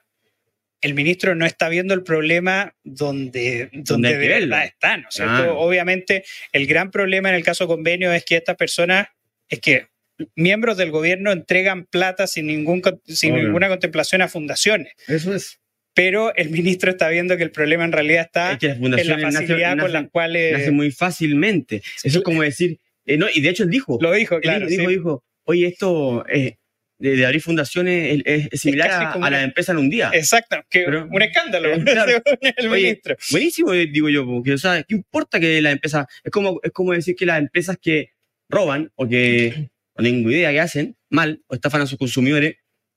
el ministro no está viendo el problema donde, donde, de verdad está, ¿no es cierto? Claro. Obviamente, el gran problema en el caso convenio es que estas personas, es que miembros del gobierno entregan plata sin, ningún, sin Obvio. ninguna contemplación a fundaciones. Eso es. Pero el ministro está viendo que el problema en realidad está Es que las en la facilidad con la cual nacen muy fácilmente. Eso es como decir, eh, no, y de hecho él dijo, lo dijo, él claro. dijo, sí. dijo, oye, esto eh, de, de abrir fundaciones es, es- es similar casi a, a la una- empresa en un día. Exacto, que Pero- un escándalo, Eh, claro. según el Oye, ministro. Buenísimo, eh, digo yo, porque, o sea, ¿qué importa que la empresa, es como, es como decir que las empresas que roban o que no tengo idea que hacen mal o estafan a sus consumidores,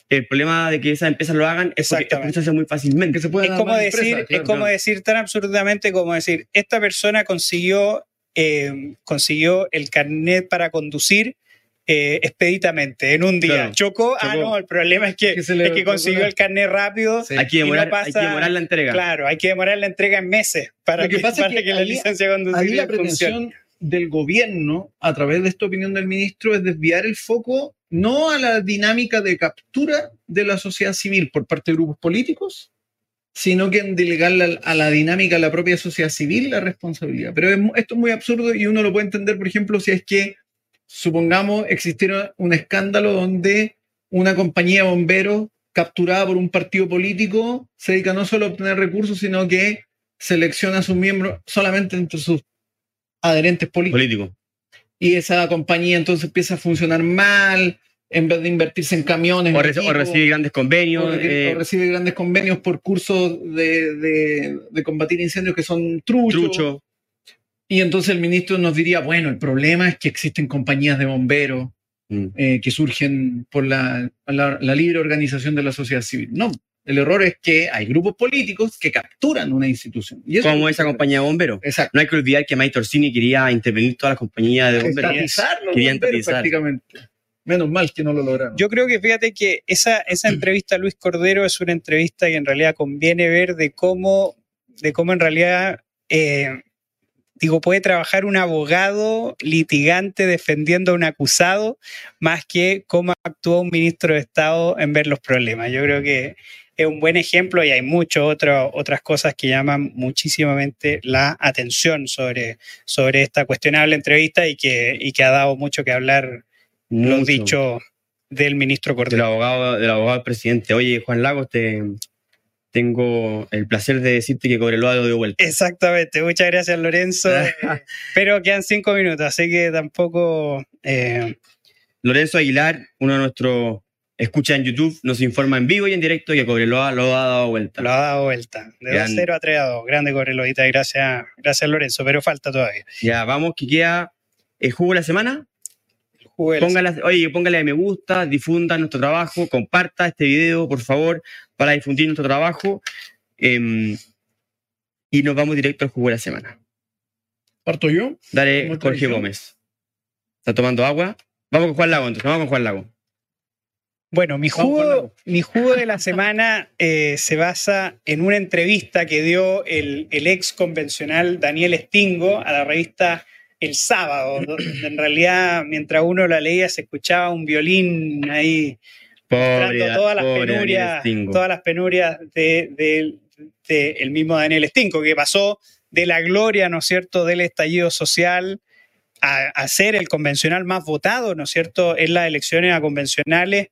el problema de que esas empresas lo hagan es porque se hace muy fácilmente. Que se pueden Es como, decir, es claro. como decir tan absurdamente como decir, esta persona consiguió, eh, consiguió el carnet para conducir eh, expeditamente en un día. Claro. Chocó, ah, no, el problema es que, Que se le es que consiguió el carnet rápido. Sí. Hay que y no demorar, hay que demorar la entrega. Claro, hay que demorar la entrega en meses para Lo que que, pasa es para que que la licencia de conducir Ahí la funcione. Del gobierno, a través de esta opinión del ministro, es desviar el foco no a la dinámica de captura de la sociedad civil por parte de grupos políticos, sino que en a la dinámica de la propia sociedad civil la responsabilidad. Pero esto es muy absurdo y uno lo puede entender, por ejemplo, si es que, supongamos, existiera un escándalo donde una compañía de bomberos capturada por un partido político se dedica no solo a obtener recursos, sino que selecciona a sus miembros solamente entre sus adherentes políticos. Político. Y esa compañía entonces empieza a funcionar mal, en vez de invertirse en camiones. O, recibe grandes convenios. o eh, o recibe grandes convenios por cursos de, de- de combatir incendios que son truchos. trucho. Y entonces el ministro nos diría, bueno, el problema es que existen compañías de bomberos Mm. eh, que surgen por la, la- la libre organización de la sociedad civil. No, el error es que hay grupos políticos que capturan una institución. Y eso Como es- esa compañía de bomberos. Exacto. No hay que olvidar que Mike Torsini quería intervenir todas las compañías de bomberos. Estatizar. prácticamente. Menos mal que no lo lograron. Yo creo que fíjate que esa, esa entrevista a Luis Cordero es una entrevista que en realidad conviene ver de cómo, de cómo en realidad, eh, digo, puede trabajar un abogado litigante defendiendo a un acusado más que cómo actúa un ministro de Estado en ver los problemas. Yo creo que es un buen ejemplo y hay muchas otras cosas que llaman muchísimamente la atención sobre, sobre esta cuestionable entrevista y que, y que ha dado mucho que hablar lo Mucho. dicho del ministro del Cordero. abogado, del abogado del presidente. Oye, Juan Lagos, te, tengo el placer de decirte que Cobreloa lo dio vuelta. Exactamente, muchas gracias Lorenzo. Pero quedan cinco minutos, así que tampoco... eh, Lorenzo Aguilar, uno de nuestros escucha en YouTube, nos informa en vivo y en directo que Cobreloa lo ha dado vuelta. lo ha dado vuelta. De Gran- 2-0 a 3 a 2. Grande Correloita, gracias, gracias Lorenzo, pero falta todavía. Ya, vamos, que queda el jugo de la semana. El jugo de la Póngale, oye, póngale a me gusta, difunda nuestro trabajo, comparta este video, por favor, para difundir nuestro trabajo. Em, y nos vamos directo al jugo de la semana. ¿Parto yo? Dale, Jorge. Gómez. ¿Está tomando agua? Vamos con Juan Lago, entonces, vamos con Juan Lago. Bueno, mi jugo, mi jugo de la semana eh, se basa en una entrevista que dio el, el ex convencional Daniel Stingo a la revista El Sábado. donde en realidad, mientras uno la leía, se escuchaba un violín ahí Pobre, mostrando todas las pobre penurias, todas las penurias de, de- de el mismo Daniel Stingo, que pasó de la gloria, ¿no es cierto?, del estallido social a, a ser el convencional más votado, ¿no es cierto?, en las elecciones a convencionales,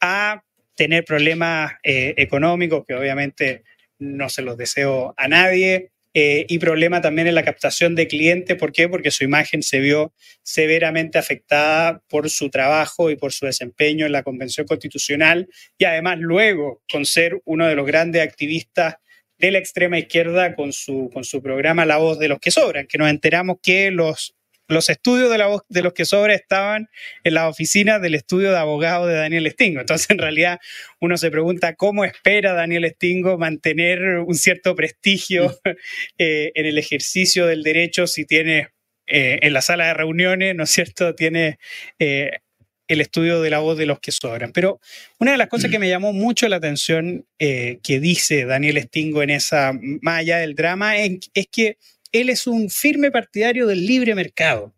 a tener problemas eh, económicos, que obviamente no se los deseo a nadie, eh, y problema también en la captación de clientes. ¿Por qué? Porque su imagen se vio severamente afectada por su trabajo y por su desempeño en la Convención Constitucional y además luego con ser uno de los grandes activistas de la extrema izquierda con su, con su programa La Voz de los que Sobran, que nos enteramos que los, los estudios de La de los que Sobran estaban en la oficina del estudio de abogado de Daniel Stingo. Entonces, en realidad, uno se pregunta cómo espera Daniel Stingo mantener un cierto prestigio eh, en el ejercicio del derecho si tiene eh, en la sala de reuniones, ¿no es cierto? Tiene eh, el estudio de la voz de los que sobran. Pero una de las cosas que me llamó mucho la atención que dice Daniel Stingo en esa, más allá del drama, es que él es un firme partidario del libre mercado.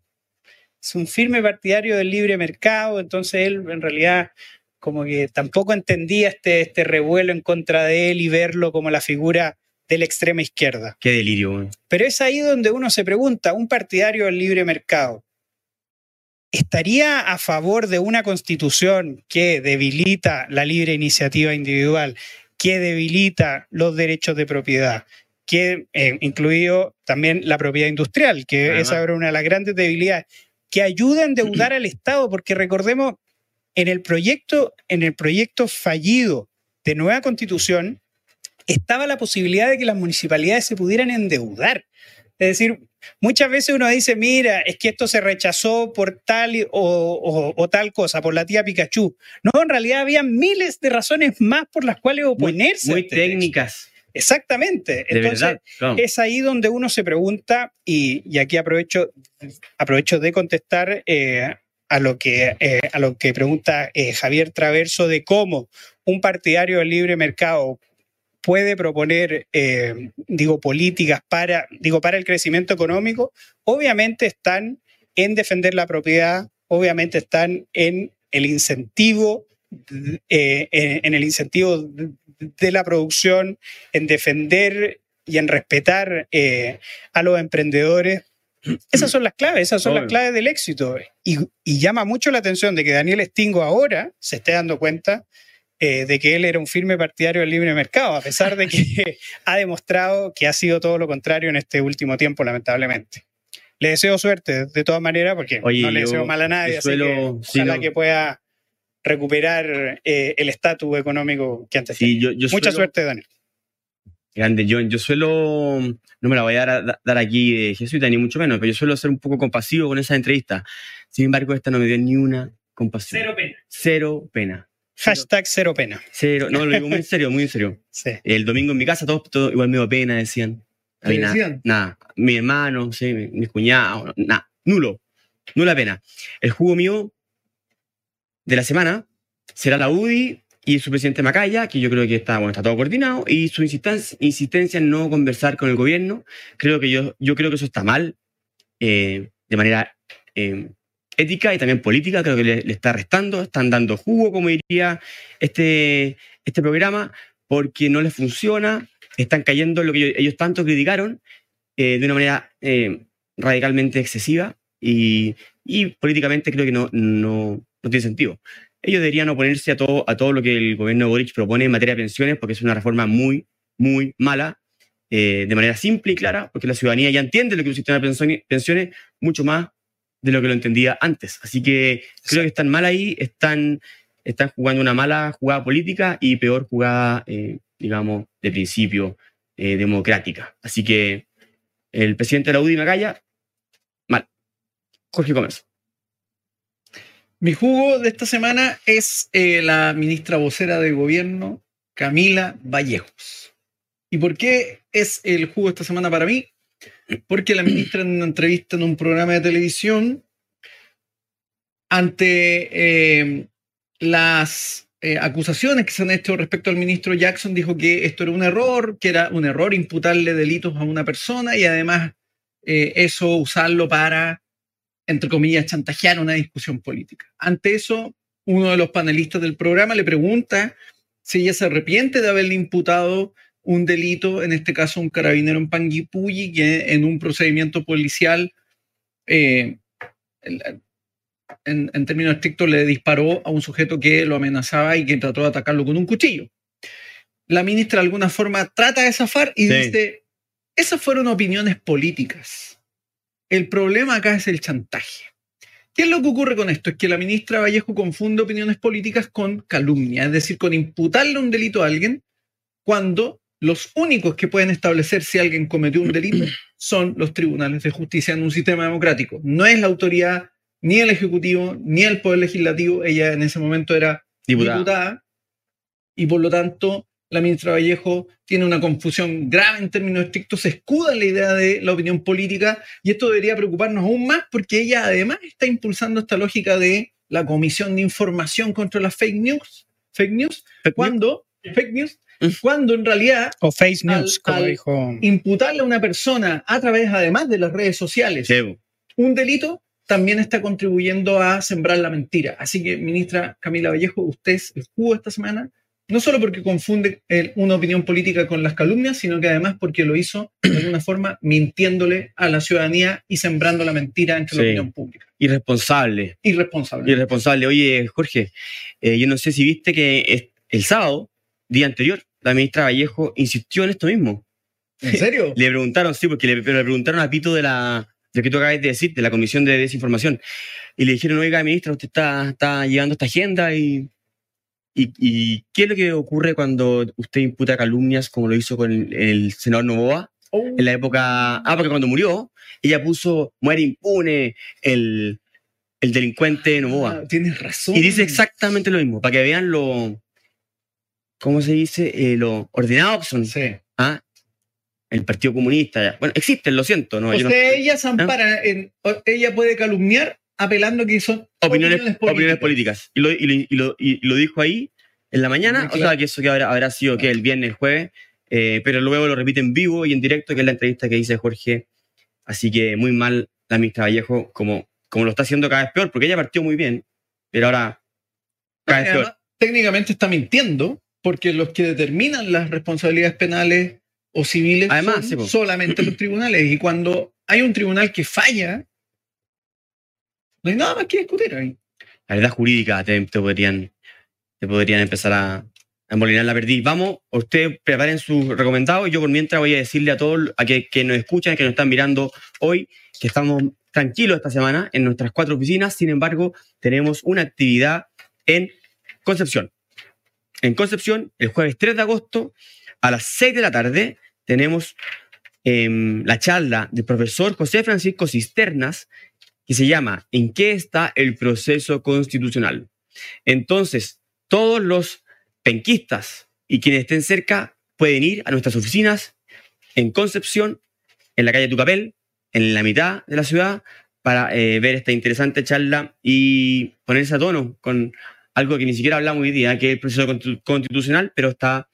Es un firme partidario del libre mercado, entonces él en realidad como que tampoco entendía este, este revuelo en contra de él y verlo como la figura de la extrema izquierda. Qué delirio. Pero es ahí donde uno se pregunta, un partidario del libre mercado, ¿estaría a favor de una constitución que debilita la libre iniciativa individual, que debilita los derechos de propiedad, que eh, incluido también la propiedad industrial, que Además. esa era una de las grandes debilidades, que ayuda a endeudar al Estado, porque recordemos, en el proyecto, en el proyecto fallido de nueva constitución, estaba la posibilidad de que las municipalidades se pudieran endeudar. Es decir, muchas veces uno dice, mira, es que esto se rechazó por tal o, o- o tal cosa, por la tía Pikachu. No, en realidad había miles de razones más por las cuales Muy, oponerse. a muy este técnicas, Exactamente. de Entonces, verdad. claro. es ahí donde uno se pregunta, y, y aquí aprovecho, aprovecho de contestar eh, a, lo que, eh, a lo que pregunta eh, Javier Traverso de cómo un partidario del libre mercado puede proponer, digo, políticas para, digo, para el crecimiento económico, obviamente están en defender la propiedad, obviamente están en el incentivo, eh, en el incentivo de la producción, en defender y en respetar eh, a los emprendedores. Esas son las claves, esas son las claves del éxito. Y, y llama mucho la atención de que Daniel Stingo ahora se esté dando cuenta eh, de que él era un firme partidario del libre mercado, a pesar de que ha demostrado que ha sido todo lo contrario en este último tiempo, lamentablemente. Le deseo suerte de todas maneras, porque Oye, no le deseo mal a nadie, yo así suelo- que sí, ojalá no. que pueda recuperar eh, el estatus económico que antes Sí, tenía. yo, yo Mucha suelo- suerte, Daniel. Grande, John. Yo suelo, no me la voy a dar, dar aquí de jesuita, ni mucho menos, pero yo suelo ser un poco compasivo con esa entrevista. Sin embargo, esta no me dio ni una compasión. pena. Cero pena. Hashtag cero pena. Cero. No, lo digo muy en serio, muy en serio. Sí. El domingo en mi casa, todos, todos igual me dio pena, decían. A mí ¿Qué nada, nada. Mi hermano, sí, mi- mis cuñados, nada. Nulo. Nula pena. El jugo mío de la semana será la UDI y su presidente Macaya, que yo creo que está, bueno, está todo coordinado, y su insistencia, insistencia en no conversar con el gobierno. Creo que yo, yo creo que eso está mal, eh, de manera eh, ética y también política, creo que le, le está restando, están dando jugo, como diría este, este programa, porque no les funciona, están cayendo en lo que ellos, ellos tanto criticaron eh, de una manera radicalmente excesiva y, y políticamente creo que no, no, no tiene sentido. Ellos deberían oponerse a todo, a todo lo que el gobierno de Boric propone en materia de pensiones, porque es una reforma muy, muy mala, eh, de manera simple y clara, porque la ciudadanía ya entiende lo que es un sistema de pensiones mucho más de lo que lo entendía antes. Así que creo que están mal ahí, están, están jugando una mala jugada política y peor jugada, eh, digamos, de principio eh, democrática. Así que el presidente de la UDI Macaya, mal. Jorge Comercio. Mi jugo de esta semana es eh, la ministra vocera de gobierno, Camila Vallejos. ¿Y por qué es el jugo esta semana para mí? Porque la ministra en una entrevista en un programa de televisión, ante eh, las eh, acusaciones que se han hecho respecto al ministro Jackson, dijo que esto era un error, que era un error imputarle delitos a una persona y además eso usarlo para entre comillas, chantajear una discusión política. Ante eso, uno de los panelistas del programa le pregunta si ella se arrepiente de haberle imputado un delito, en este caso un carabinero en Panguipulli, que en un procedimiento policial, eh, en, términos estrictos, le disparó a un sujeto que lo amenazaba y que trató de atacarlo con un cuchillo. La ministra de alguna forma trata de zafar y Sí. dice, esas fueron opiniones políticas. El problema acá es el chantaje. ¿Qué es lo que ocurre con esto? Es que la ministra Vallejo confunde opiniones políticas con calumnia, es decir, con imputarle un delito a alguien cuando los únicos que pueden establecer si alguien cometió un delito son los tribunales de justicia en un sistema democrático. No es la autoridad, ni el Ejecutivo, ni el Poder Legislativo. Ella en ese momento era Diputada. diputada y por lo tanto la ministra Vallejo tiene una confusión grave en términos estrictos, se escuda en la idea de la opinión política y esto debería preocuparnos aún más porque ella además está impulsando esta lógica de la Comisión de Información contra las fake news, fake news, Fake cuando fake news, Mm. cuando en realidad O face news, Al- como al- dijo. imputarle a una persona a través además de las redes sociales un delito también está contribuyendo a sembrar la mentira. Así que, ministra Camila Vallejo, usted es el jugo esta semana no solo porque confunde el- una opinión política con las calumnias, sino que además porque lo hizo de alguna forma mintiéndole a la ciudadanía y sembrando la mentira entre la Sí. opinión pública. Irresponsable. Irresponsable. Irresponsable. Oye, Jorge, eh, yo no sé si viste que el sábado, día anterior, la ministra Vallejo insistió en esto mismo. ¿En serio? Le preguntaron, sí, porque le, pero le preguntaron a Pito de la de que tú acabas de decir, de la Comisión de Desinformación. Y le dijeron, oiga, ministra, usted está, está llevando esta agenda y, y, y ¿qué es lo que ocurre cuando usted imputa calumnias como lo hizo con el, el senador Novoa? Oh, En la época, ah, porque cuando murió, ella puso, muere impune el, el delincuente Novoa. ah, tienes razón. Y dice exactamente lo mismo, para que vean lo, ¿cómo se dice? Eh, lo ordenado que son. Sí. ¿ah? El Partido Comunista. ya. Bueno, existen, lo siento. No, o no- ella se ampara en. o- Ella puede calumniar apelando que son opiniones, opiniones políticas. Y lo, y, lo, y lo- y lo dijo ahí en la mañana, o sea que eso que habrá, habrá sido que el viernes, el jueves, eh, pero luego lo repite en vivo y en directo, que es la entrevista que dice Jorge. Así que muy mal la ministra Vallejo, como, como lo está haciendo cada vez peor, porque ella partió muy bien, pero ahora cada vez peor. Técnicamente está mintiendo, porque los que determinan las responsabilidades penales o civiles Además, son sí, solamente los tribunales. Y cuando hay un tribunal que falla, no hay nada más que discutir ahí. la verdad jurídica te, podrían, te podrían empezar a, a molinar la perdiz. Vamos, ustedes preparen sus recomendados yo por mientras voy a decirle a todos a que, que nos escuchan, que nos están mirando hoy, que estamos tranquilos esta semana en nuestras cuatro oficinas. Sin embargo, tenemos una actividad en Concepción. En Concepción, el jueves 3 de agosto, a las 6 de la tarde, tenemos em, la charla del profesor José Francisco Cisternas, que se llama ¿En qué está el proceso constitucional? Entonces, todos los penquistas y quienes estén cerca pueden ir a nuestras oficinas en Concepción, en la calle Tucapel, en la mitad de la ciudad, para eh, ver esta interesante charla y ponerse a tono con algo que ni siquiera hablamos hoy día, que es el proceso constitu- constitucional, pero está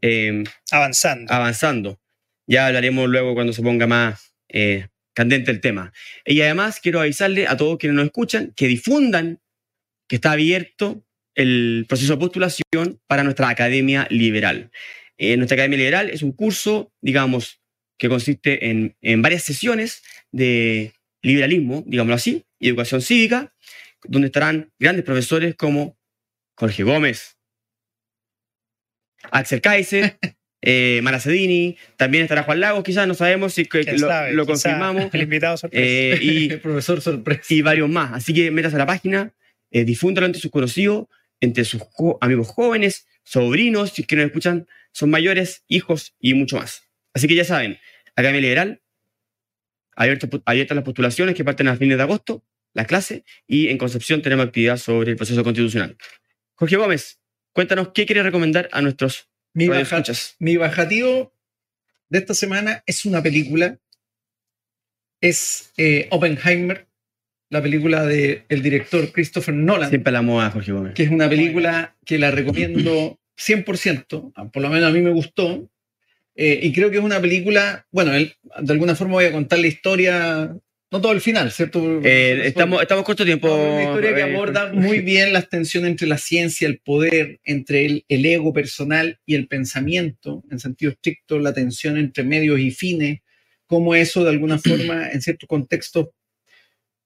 eh, Avanzando. avanzando. Ya hablaremos luego cuando se ponga más eh, candente el tema. Y además quiero avisarle a todos quienes nos escuchan que difundan que está abierto el proceso de postulación para nuestra Academia Liberal. Eh, nuestra Academia Liberal es un curso, digamos, que consiste en, en varias sesiones de liberalismo, digámoslo así, y educación cívica, donde estarán grandes profesores como Jorge Gómez, Axel Kaiser, eh, Maracedini, también estará Juan Lagos, quizás no sabemos si que ¿Quién lo, sabe? lo Quizá confirmamos, El invitado sorpresa. eh, y, El profesor sorpresa. y varios más. Así que métase a la página, eh, difúndalo entre sus conocidos, entre sus amigos jóvenes, sobrinos, si es que nos escuchan, son mayores, hijos y mucho más. Así que ya saben, Academia Liberal, abiertas las postulaciones que parten a fines de agosto, las clases, y en Concepción tenemos actividad sobre el proceso constitucional. Jorge Gómez, cuéntanos qué quiere recomendar a nuestros Mi, baja- mi bajativo de esta semana es una película. Es eh, Oppenheimer, la película del director Christopher Nolan. Siempre la moda, Jorge Gómez. que es una película que la recomiendo 100%, ah, por lo menos a mí me gustó, eh, y creo que es una película, bueno, él- de alguna forma voy a contar la historia, no todo el final, ¿cierto? Eh, estamos, estamos corto tiempo. Una historia que eh, aborda muy bien las tensiones entre la ciencia, el poder, entre el, el ego personal y el pensamiento, en sentido estricto, la tensión entre medios y fines, cómo eso de alguna forma, en ciertos contextos,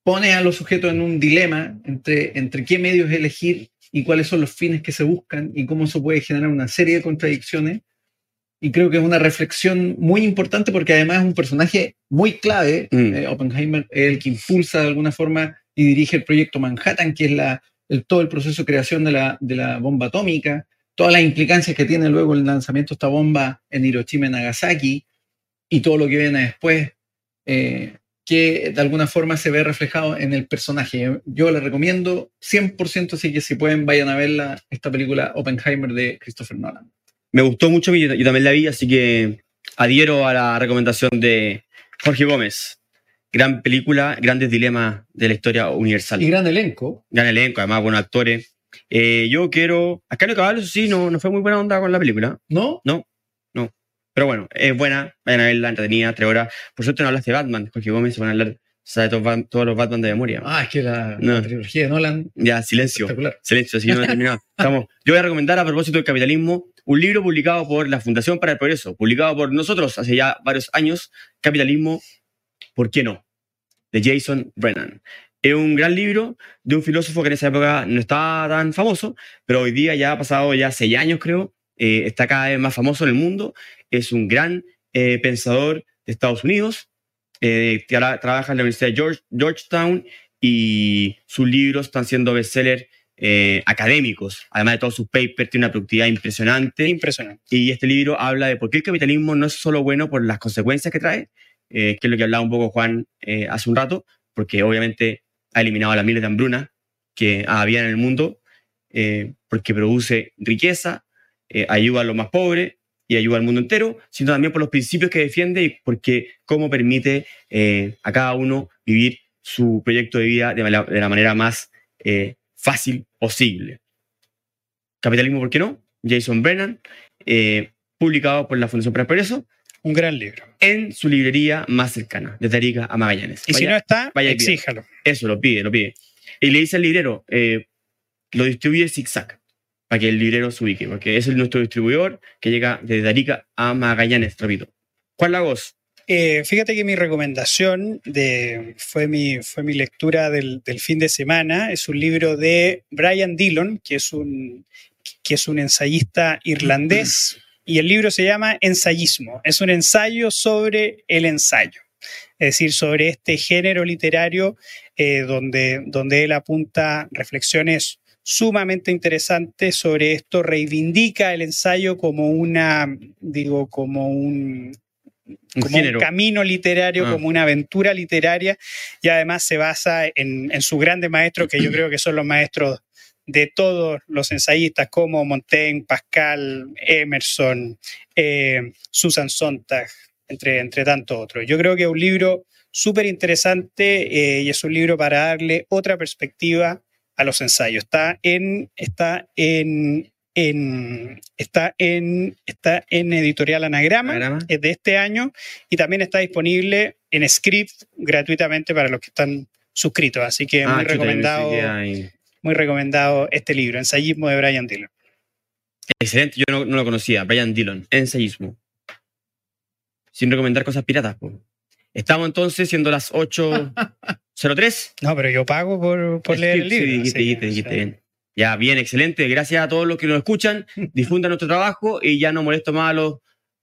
pone a los sujetos en un dilema entre, entre qué medios elegir y cuáles son los fines que se buscan y cómo eso puede generar una serie de contradicciones. Y creo que es una reflexión muy importante porque además es un personaje muy clave. Mm. Eh, Oppenheimer es el que impulsa de alguna forma y dirige el proyecto Manhattan, que es la, el, todo el proceso de creación de la, de la bomba atómica, todas las implicancias que tiene luego el lanzamiento de esta bomba en Hiroshima y Nagasaki y todo lo que viene después, eh, que de alguna forma se ve reflejado en el personaje. Yo le recomiendo 100%, así que si pueden vayan a verla, esta película Oppenheimer de Christopher Nolan. Me gustó mucho, yo, yo también la vi, así que adhiero a la recomendación de Jorge Gómez. Gran película, grandes dilemas de la historia universal. Y gran elenco. Gran elenco, además buenos actores. Eh, yo quiero. Ascanio Caballo, eso sí, no, no fue muy buena onda con la película. ¿No? Pero bueno, es buena, vayan a verla, entretenida, tres horas. Por suerte no hablaste de Batman, Jorge Gómez, se van a hablar sabe todos, todos los Batman de memoria. Ah, es que la, No. la trilogía de Nolan. Ya, silencio. Silencio, si no he terminado. Estamos. Yo voy a recomendar a propósito del capitalismo un libro publicado por la Fundación para el Progreso, publicado por nosotros hace ya varios años, Capitalismo, ¿por qué no? De Jason Brennan. Es un gran libro de un filósofo que en esa época no estaba tan famoso, pero hoy día ya ha pasado ya seis años, creo, eh, está cada vez más famoso en el mundo. Es un gran eh, pensador de Estados Unidos, eh, ahora trabaja en la Universidad de George- Georgetown y sus libros están siendo bestsellers eh, académicos. Además de todos sus papers, tiene una productividad impresionante. Impresionante. Y este libro habla de por qué el capitalismo no es solo bueno por las consecuencias que trae, eh, que es lo que hablaba un poco Juan eh, hace un rato, porque obviamente ha eliminado las miles de hambruna que había en el mundo, porque produce riqueza, ayuda a los más pobres y ayuda al mundo entero, sino también por los principios que defiende y porque cómo permite a cada uno vivir su proyecto de vida de la, de la manera más eh, fácil posible. Capitalismo, ¿por qué no? Jason Brennan, eh, publicado por la Fundación Progreso, Un gran libro. en su librería más cercana, desde Arica a Magallanes. Y si no está, vaya exíjalo. Eso, lo pide, lo pide. Y le dice al librero, eh, lo distribuye zigzag, para que el librero se ubique, porque es nuestro distribuidor que llega desde Arica a Magallanes, repito. Juan Lagos, Eh, fíjate que mi recomendación fue, mi, fue mi lectura del, fin de semana. Es un libro de Brian Dillon, que es un, que es un ensayista irlandés, y el libro se llama Ensayismo. Es un ensayo sobre el ensayo, es decir, sobre este género literario eh, donde, donde él apunta reflexiones sumamente interesantes sobre esto, reivindica el ensayo como una, digo, como un como género. un camino literario, Ah. como una aventura literaria, y además se basa en, en sus grandes maestros, que yo creo que son los maestros de todos los ensayistas, como Montaigne, Pascal, Emerson, eh, Susan Sontag, entre, entre tantos otros. Yo creo que es un libro súper interesante eh, y es un libro para darle otra perspectiva a los ensayos. Está en, está en, en- está en, está en editorial Anagrama Anagrama. es de este año y también está disponible en Script gratuitamente para los que están suscritos. Así que Ah, muy recomendado, muy recomendado este libro, Ensayismo de Brian Dillon. Excelente, yo no, no lo conocía, Brian Dillon, ensayismo. Sin recomendar cosas piratas. po. Estamos entonces siendo las 8.03. No, pero yo pago por, por leer el Sí, libro. dijiste, así dijiste, dijiste sea, bien. Ya, bien, excelente. Gracias a todos los que nos escuchan. Difundan nuestro trabajo y ya no molesto más a los,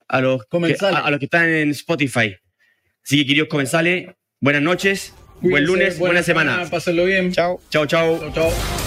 a los, que, a, a los que están en Spotify. Así que, queridos comensales, buenas noches, buen lunes, buena, semana. Pásenlo bien. Chao. Chao, chao. Chao, chao.